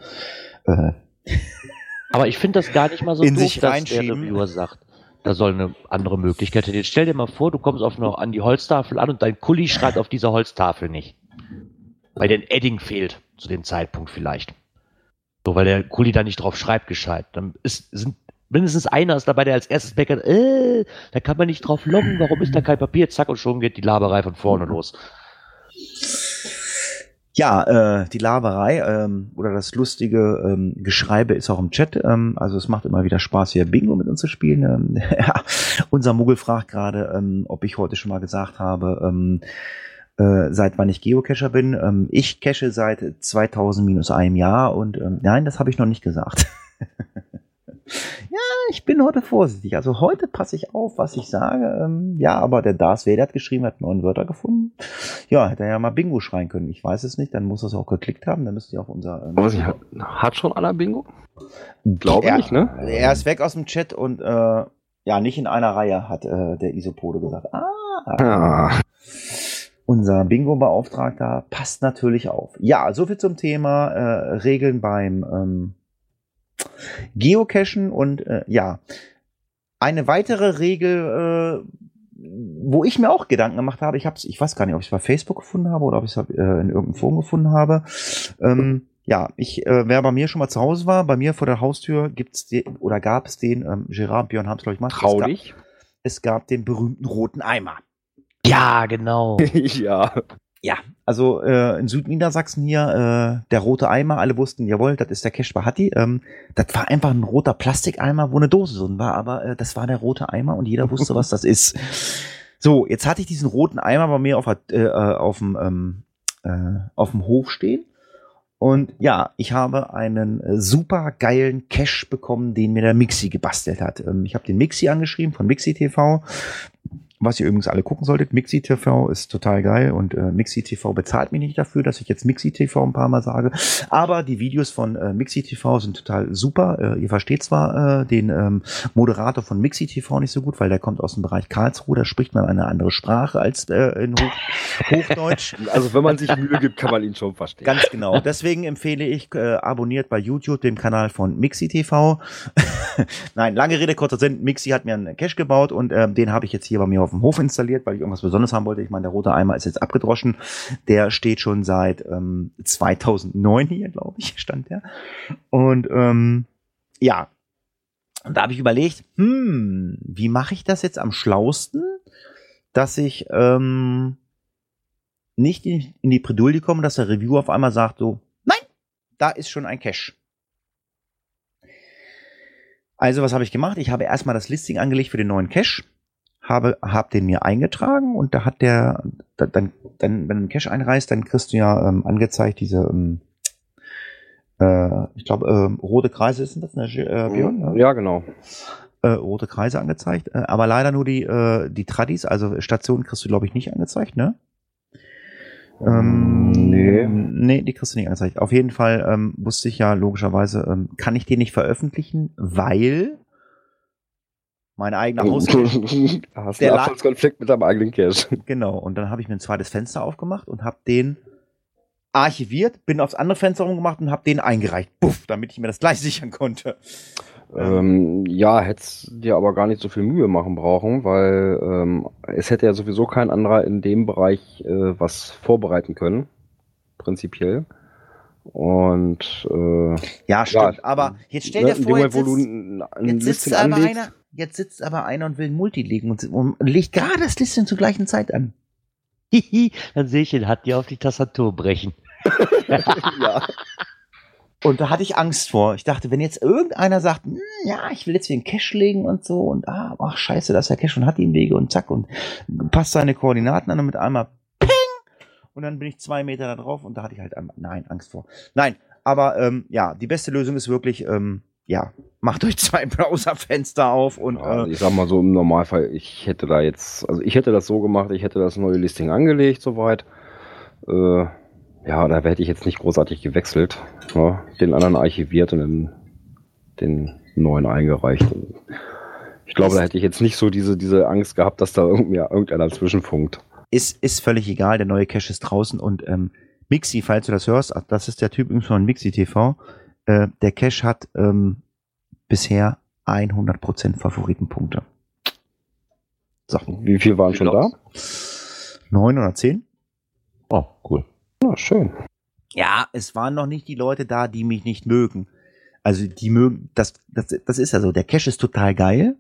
Äh, äh, Aber ich finde das gar nicht mal so In doof, sich dass der. Reviewer sagt, da soll eine andere Möglichkeit hin. Jetzt stell dir mal vor, du kommst auf noch an die Holztafel an und dein Kuli schreibt auf dieser Holztafel nicht. Weil der Edding fehlt zu dem Zeitpunkt vielleicht. So, weil der Kuli da nicht drauf schreibt gescheit. Dann ist, sind mindestens einer ist dabei, der als erstes meckert, äh, da kann man nicht drauf loggen, warum ist da kein Papier? Zack, und schon geht die Laberei von vorne los. Ja, äh, die Laberei ähm, oder das lustige ähm, Geschreibe ist auch im Chat. Ähm, also es macht immer wieder Spaß, hier Bingo mit uns zu spielen. Ähm, ja, unser Muggel fragt gerade, ähm, ob ich heute schon mal gesagt habe, ähm, äh, seit wann ich Geocacher bin. Ähm, ich cache seit 2000 minus einem Jahr und ähm, nein, das habe ich noch nicht gesagt. ja, ich bin heute vorsichtig. Also heute passe ich auf, was ich sage. Ähm, ja, aber der Darth Vader hat geschrieben, hat neun Wörter gefunden. Ja, hätte er ja mal Bingo schreien können. Ich weiß es nicht, dann muss er es auch geklickt haben. Dann müsst ihr auf unser. ähm, sie hat, hat schon aller Bingo? Glaube er, nicht, ne? Er ist weg aus dem Chat und äh, ja, nicht in einer Reihe, hat äh, der Isopode gesagt. Ah, Ah, unser Bingo-Beauftragter passt natürlich auf. Ja, soviel zum Thema äh, Regeln beim ähm, Geocachen und äh, ja, eine weitere Regel, äh, wo ich mir auch Gedanken gemacht habe, ich hab's, ich weiß gar nicht, ob ich es bei Facebook gefunden habe oder ob ich es äh, in irgendeinem Forum gefunden habe. Ähm, ja, ich, äh, wer bei mir schon mal zu Hause war, bei mir vor der Haustür gibt's den, oder gab es den, ähm, Gerard und Björn haben es, glaube ich, gemacht. traulich. Es gab, es gab den berühmten roten Eimer. Ja, genau. ja. Ja, also äh, in Südniedersachsen hier, äh, der rote Eimer, alle wussten, jawohl, das ist der Cash Bahati. Ähm, das war einfach ein roter Plastikeimer, wo eine Dose drin war, aber äh, das war der rote Eimer und jeder wusste, was das ist. So, jetzt hatte ich diesen roten Eimer bei mir auf, äh, äh, auf, dem, ähm, äh, auf dem Hof stehen. Und ja, ich habe einen äh, super geilen Cache bekommen, den mir der Mixi gebastelt hat. Ähm, ich habe den Mixi angeschrieben von Mixi TV was ihr übrigens alle gucken solltet. Mixi TV ist total geil und äh, Mixi TV bezahlt mich nicht dafür, dass ich jetzt Mixi TV ein paar Mal sage. Aber die Videos von äh, Mixi TV sind total super. Äh, ihr versteht zwar äh, den ähm, Moderator von Mixi TV nicht so gut, weil der kommt aus dem Bereich Karlsruhe, da spricht man eine andere Sprache als äh, in Hoch Hochdeutsch. Also wenn man sich Mühe gibt, kann man ihn schon verstehen. Ganz genau. Deswegen empfehle ich, äh, abonniert bei YouTube den Kanal von Mixi TV. Nein, lange Rede, kurzer Sinn. Mixi hat mir einen Cache gebaut und ähm, den habe ich jetzt hier bei mir auf dem Hof installiert, weil ich irgendwas Besonderes haben wollte. Ich meine, der rote Eimer ist jetzt abgedroschen. Der steht schon seit ähm, 2009 hier, glaube ich, stand der. Und ähm, ja, und da habe ich überlegt, hm, wie mache ich das jetzt am schlausten, dass ich ähm, nicht in, in die Bredouille komme, dass der Reviewer auf einmal sagt so, nein, da ist schon ein Cache. Also, was habe ich gemacht? Ich habe erstmal das Listing angelegt für den neuen Cache, habe, habe den mir eingetragen und da hat der, da, dann, dann, wenn du einen Cache einreißt, dann kriegst du ja ähm, angezeigt diese, ähm, äh, ich glaube, ähm, rote Kreise sind das, ne, äh, Björn? ne? Ja, genau. äh, rote Kreise angezeigt, äh, aber leider nur die, äh, die Tradis, also Stationen kriegst du, glaube ich, nicht angezeigt, ne? Ähm, Nee. Nee, die kriegst du nicht angezeigt. Auf jeden Fall ähm, wusste ich ja logischerweise, ähm, kann ich den nicht veröffentlichen, weil mein eigener Haus. Hast Der einen Abstandskonflikt mit deinem eigenen Cache. genau, und dann habe ich mir ein zweites Fenster aufgemacht und habe den archiviert, bin aufs andere Fenster rumgemacht und habe den eingereicht. Puff, damit ich mir das gleich sichern konnte. Ähm, ja, hättest dir aber gar nicht so viel Mühe machen brauchen, weil ähm, es hätte ja sowieso kein anderer in dem Bereich äh, was vorbereiten können, prinzipiell. Und äh, Ja, stimmt. Ja, aber jetzt stell ne, dir vor, Moment, jetzt sitzt, jetzt sitzt aber anlegst, einer, jetzt sitzt aber einer und will ein Multi legen und, und legt gerade das Listing zur gleichen Zeit an. Hihi, dann sehe ich ihn, hat die auf die Tastatur brechen. ja, Und da hatte ich Angst vor. Ich dachte, wenn jetzt irgendeiner sagt, "Hm, ja, ich will jetzt hier einen Cache legen und so und ah, ach scheiße, das ist der Cache und hat ihn Wege und zack und passt seine Koordinaten an und mit einmal und dann bin ich zwei Meter da drauf und da hatte ich halt einmal, nein, Angst vor. Nein, aber ähm, ja, die beste Lösung ist wirklich, ähm, ja, macht euch zwei Browserfenster auf und Ja, äh, ich sag mal so im Normalfall, ich hätte da jetzt, also ich hätte das so gemacht, ich hätte das neue Listing angelegt soweit. Äh, ja, da hätte ich jetzt nicht großartig gewechselt. Ne? Den anderen archiviert und dann den neuen eingereicht. Ich glaube, da hätte ich jetzt nicht so diese, diese Angst gehabt, dass da irgendeiner zwischenfunkt. Ist, ist völlig egal, der neue Cache ist draußen und ähm, Mixi, falls du das hörst, das ist der Typ übrigens von Mixi TV, äh, der Cache hat ähm, bisher 100% Favoritenpunkte. So, Wie viel waren schon da? neun oder zehn? Oh, cool. Ja, schön. Ja, es waren noch nicht die Leute da, die mich nicht mögen. Also die mögen, das, das, das ist ja so, der Cache ist total geil,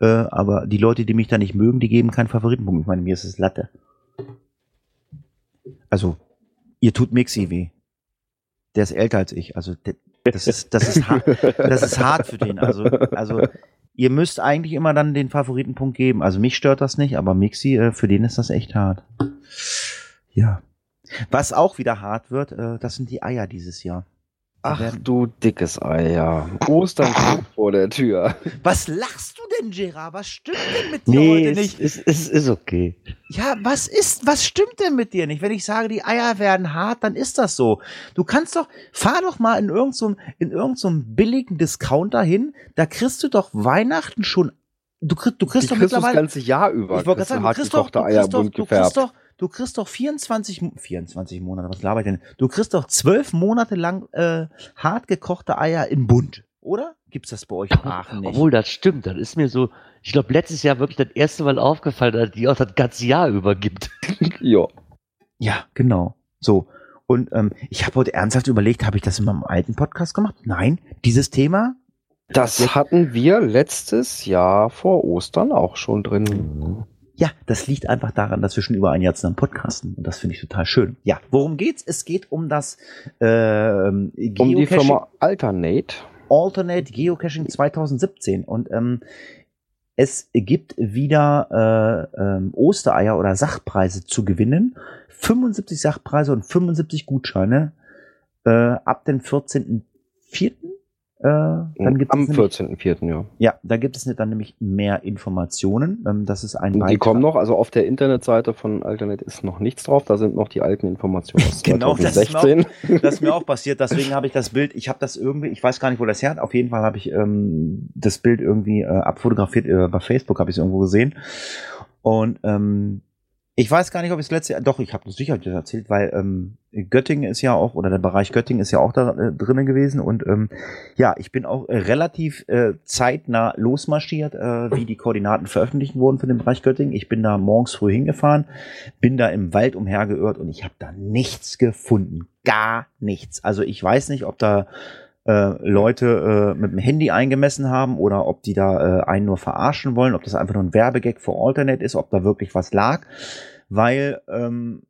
äh, aber die Leute, die mich da nicht mögen, die geben keinen Favoritenpunkt. Ich meine, mir ist es Latte. Also, ihr tut Mixi weh. Der ist älter als ich. Also, der, das ist, das ist, hart, das ist hart für den. Also, also, ihr müsst eigentlich immer dann den Favoritenpunkt geben. Also, mich stört das nicht, aber Mixi, äh, für den ist das echt hart. Ja. Was auch wieder hart wird, äh, das sind die Eier dieses Jahr. Die Ach du dickes Ei, ja. Ostern steht vor der Tür. Was lachst du denn, Gerard? Was stimmt denn mit dir Nee, heute es, nicht? es, es ist okay. Ja, was ist, was stimmt denn mit dir nicht? Wenn ich sage, die Eier werden hart, dann ist das so. Du kannst doch, fahr doch mal in irgendeinem, in irgendeinem billigen Discounter hin, da kriegst du doch Weihnachten schon, du kriegst, du Die kriegst doch kriegst du das mittlerweile, ganze Jahr über. ich wollte gerade sagen, du kriegst doch, du Eier kriegst doch, du kriegst doch, du kriegst doch 24, Mo- 24 Monate, was laber ich denn? Du kriegst doch zwölf Monate lang, äh, hart gekochte Eier in bunt, oder? Gibt's das bei euch in Aachen nicht? Obwohl, das stimmt. Das ist mir so, ich glaube, letztes Jahr wirklich das erste Mal aufgefallen, dass die auch das ganze Jahr über gibt. Ja. Ja, genau. So. Und ähm, ich habe heute ernsthaft überlegt, habe ich das in meinem alten Podcast gemacht? Nein, dieses Thema. Das hatten wir letztes Jahr vor Ostern auch schon drin. Ja, das liegt einfach daran, dass wir schon über ein Jahr zusammen podcasten. Und das finde ich total schön. Ja, worum geht's? Es geht um das ähm, Um die Geocaching, Firma Alternate. Alternate Geocaching 2017. Und ähm, es gibt wieder äh, ähm, Ostereier oder Sachpreise zu gewinnen. 75 Sachpreise und 75 Gutscheine äh, ab den 14.04. Äh, dann gibt Am es nämlich, 14.04. ja. ja, da gibt es dann nämlich mehr Informationen. Ähm, das ist ein die Beitrag- kommen noch, also auf der Internetseite von Alternate ist noch nichts drauf, da sind noch die alten Informationen aus Genau, das ist mir auch- 2016. Das ist mir auch passiert, deswegen habe ich das Bild, ich habe das irgendwie, ich weiß gar nicht, wo das her hat, auf jeden Fall habe ich ähm, das Bild irgendwie äh, abfotografiert, äh, bei Facebook habe ich es irgendwo gesehen. Und ähm, ich weiß gar nicht, ob ich es letzte Jahr, doch, ich habe das sicher erzählt, weil ähm, Göttingen ist ja auch, oder der Bereich Göttingen ist ja auch da äh, drinnen gewesen und ähm, ja, ich bin auch äh, relativ äh, zeitnah losmarschiert, äh, wie die Koordinaten veröffentlicht wurden für den Bereich Göttingen. Ich bin da morgens früh hingefahren, bin da im Wald umhergeirrt und ich habe da nichts gefunden. Gar nichts. Also ich weiß nicht, ob da äh, Leute äh, mit dem Handy eingemessen haben oder ob die da äh, einen nur verarschen wollen, ob das einfach nur ein Werbegag für Alternate ist, ob da wirklich was lag. Weil ähm,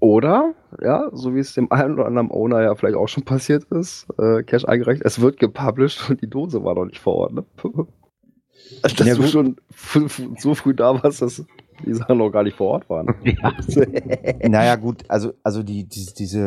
Oder, ja, so wie es dem einen oder anderen Owner ja vielleicht auch schon passiert ist, äh, Cash eingereicht, es wird gepublished und die Dose war noch nicht vor Ort. Ne? Also, dass Ja, du schon so früh da warst, dass die Sachen noch gar nicht vor Ort waren. Ja. Naja, gut, also, also die, die, diese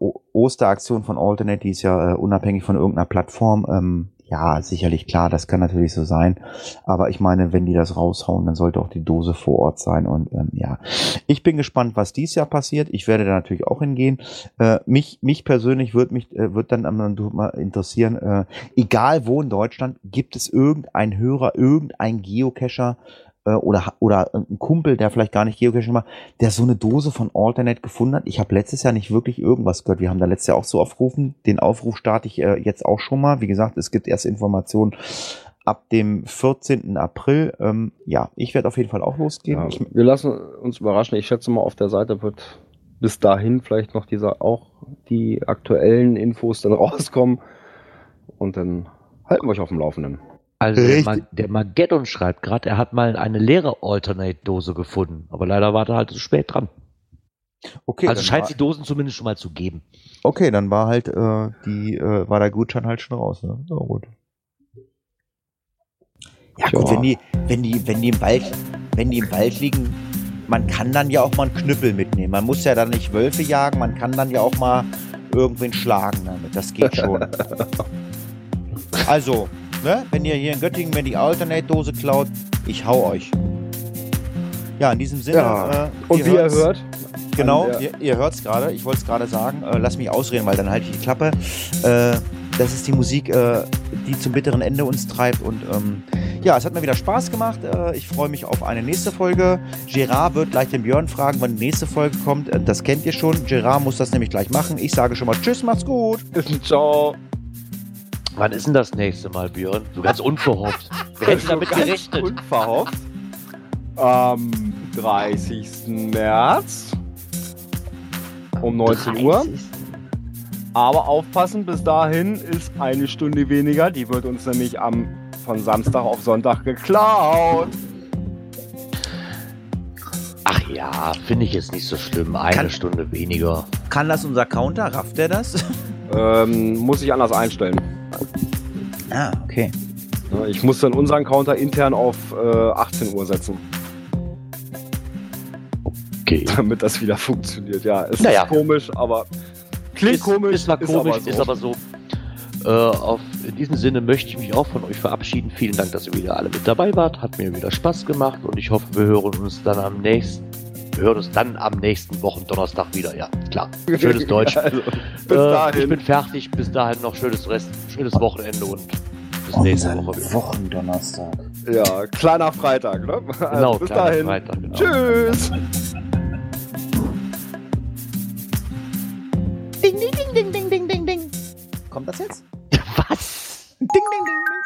äh, Osteraktion von Alternate, die ist ja äh, unabhängig von irgendeiner Plattform. Ähm, ja, sicherlich klar, das kann natürlich so sein. Aber ich meine, wenn die das raushauen, dann sollte auch die Dose vor Ort sein. Und ähm, ja, ich bin gespannt, was dies Jahr passiert. Ich werde da natürlich auch hingehen. Äh, mich, mich persönlich wird mich äh, wird dann am- mal interessieren, äh, egal wo in Deutschland, gibt es irgendein Hörer, irgendein Geocacher, oder, oder ein Kumpel, der vielleicht gar nicht Geocaching macht, der so eine Dose von Alternate gefunden hat. Ich habe letztes Jahr nicht wirklich irgendwas gehört. Wir haben da letztes Jahr auch so aufgerufen. Den Aufruf starte ich äh, jetzt auch schon mal. Wie gesagt, es gibt erst Informationen ab dem 14. April. Ähm, ja, ich werde auf jeden Fall auch losgehen. Ja, Ich, wir lassen uns überraschen. Ich schätze mal, auf der Seite wird bis dahin vielleicht noch dieser auch die aktuellen Infos dann rauskommen. Und dann halten wir euch auf dem Laufenden. Also der, Richtig. Ma der Mageddon schreibt gerade, er hat mal eine leere Alternate-Dose gefunden, aber leider war er halt zu spät dran. okay, also scheint es die Dosen zumindest schon mal zu geben. okay, dann war halt äh, die äh, war der Gutschein halt schon raus. Ne? Ja, gut. Ja, gut, Ja. wenn die, wenn die, wenn die im Wald, wenn die im Wald liegen, man kann dann ja auch mal einen Knüppel mitnehmen. Man muss ja dann nicht Wölfe jagen, man kann dann ja auch mal irgendwen schlagen damit. Das geht schon. also, ne, wenn ihr hier in Göttingen, wenn die Alternate-Dose klaut, ich hau euch. Ja, in diesem Sinne. Ja. Äh, Und wie ihr hört, Genau, an der- ihr, ihr hört es gerade. Ich wollte es gerade sagen. Äh, lass mich ausreden, weil dann halte ich die Klappe. Äh, das ist die Musik, äh, die zum bitteren Ende uns treibt. Und ähm, ja, es hat mir wieder Spaß gemacht. Äh, ich freue mich auf eine nächste Folge. Gerard wird gleich den Björn fragen, wann die nächste Folge kommt. Äh, das kennt ihr schon. Gerard muss das nämlich gleich machen. Ich sage schon mal Tschüss, macht's gut. ciao. Wann ist denn das nächste Mal, Björn? So ganz unverhofft. Wer hätte damit gerechnet? Unverhofft. Am 30. März um 19 Uhr. Aber aufpassen, bis dahin ist eine Stunde weniger. Die wird uns nämlich am von Samstag auf Sonntag geklaut. Ach ja, finde ich jetzt nicht so schlimm. Eine Kann- Stunde weniger. Kann das unser Counter? Rafft er das? Ähm, muss ich anders einstellen. Ah, okay. Ich muss dann unseren Counter intern auf äh, 18 Uhr setzen, Okay. damit das wieder funktioniert. Ja, es Naja. ist komisch, aber klingt ist, komisch. Ist zwar komisch, so. ist aber so. Äh, auf, in diesem Sinne möchte ich mich auch von euch verabschieden. Vielen Dank, dass ihr wieder alle mit dabei wart. Hat mir wieder Spaß gemacht und ich hoffe, wir hören uns dann am nächsten. Wir hören uns dann am nächsten Wochen-Donnerstag wieder. Ja, klar. Schönes Deutsch. Also, bis äh, dahin. Ich bin fertig. Bis dahin noch schönes Rest, schönes Wochenende und bis nächste Unseren Woche. wieder. Wochendonnerstag. Ja, kleiner Freitag, ne? Genau, Also, bis kleiner dahin. Freitag, genau. Tschüss. Ding, ding, ding, ding, ding, ding, ding, ding. Kommt das jetzt? Was? Ding, ding, ding, ding.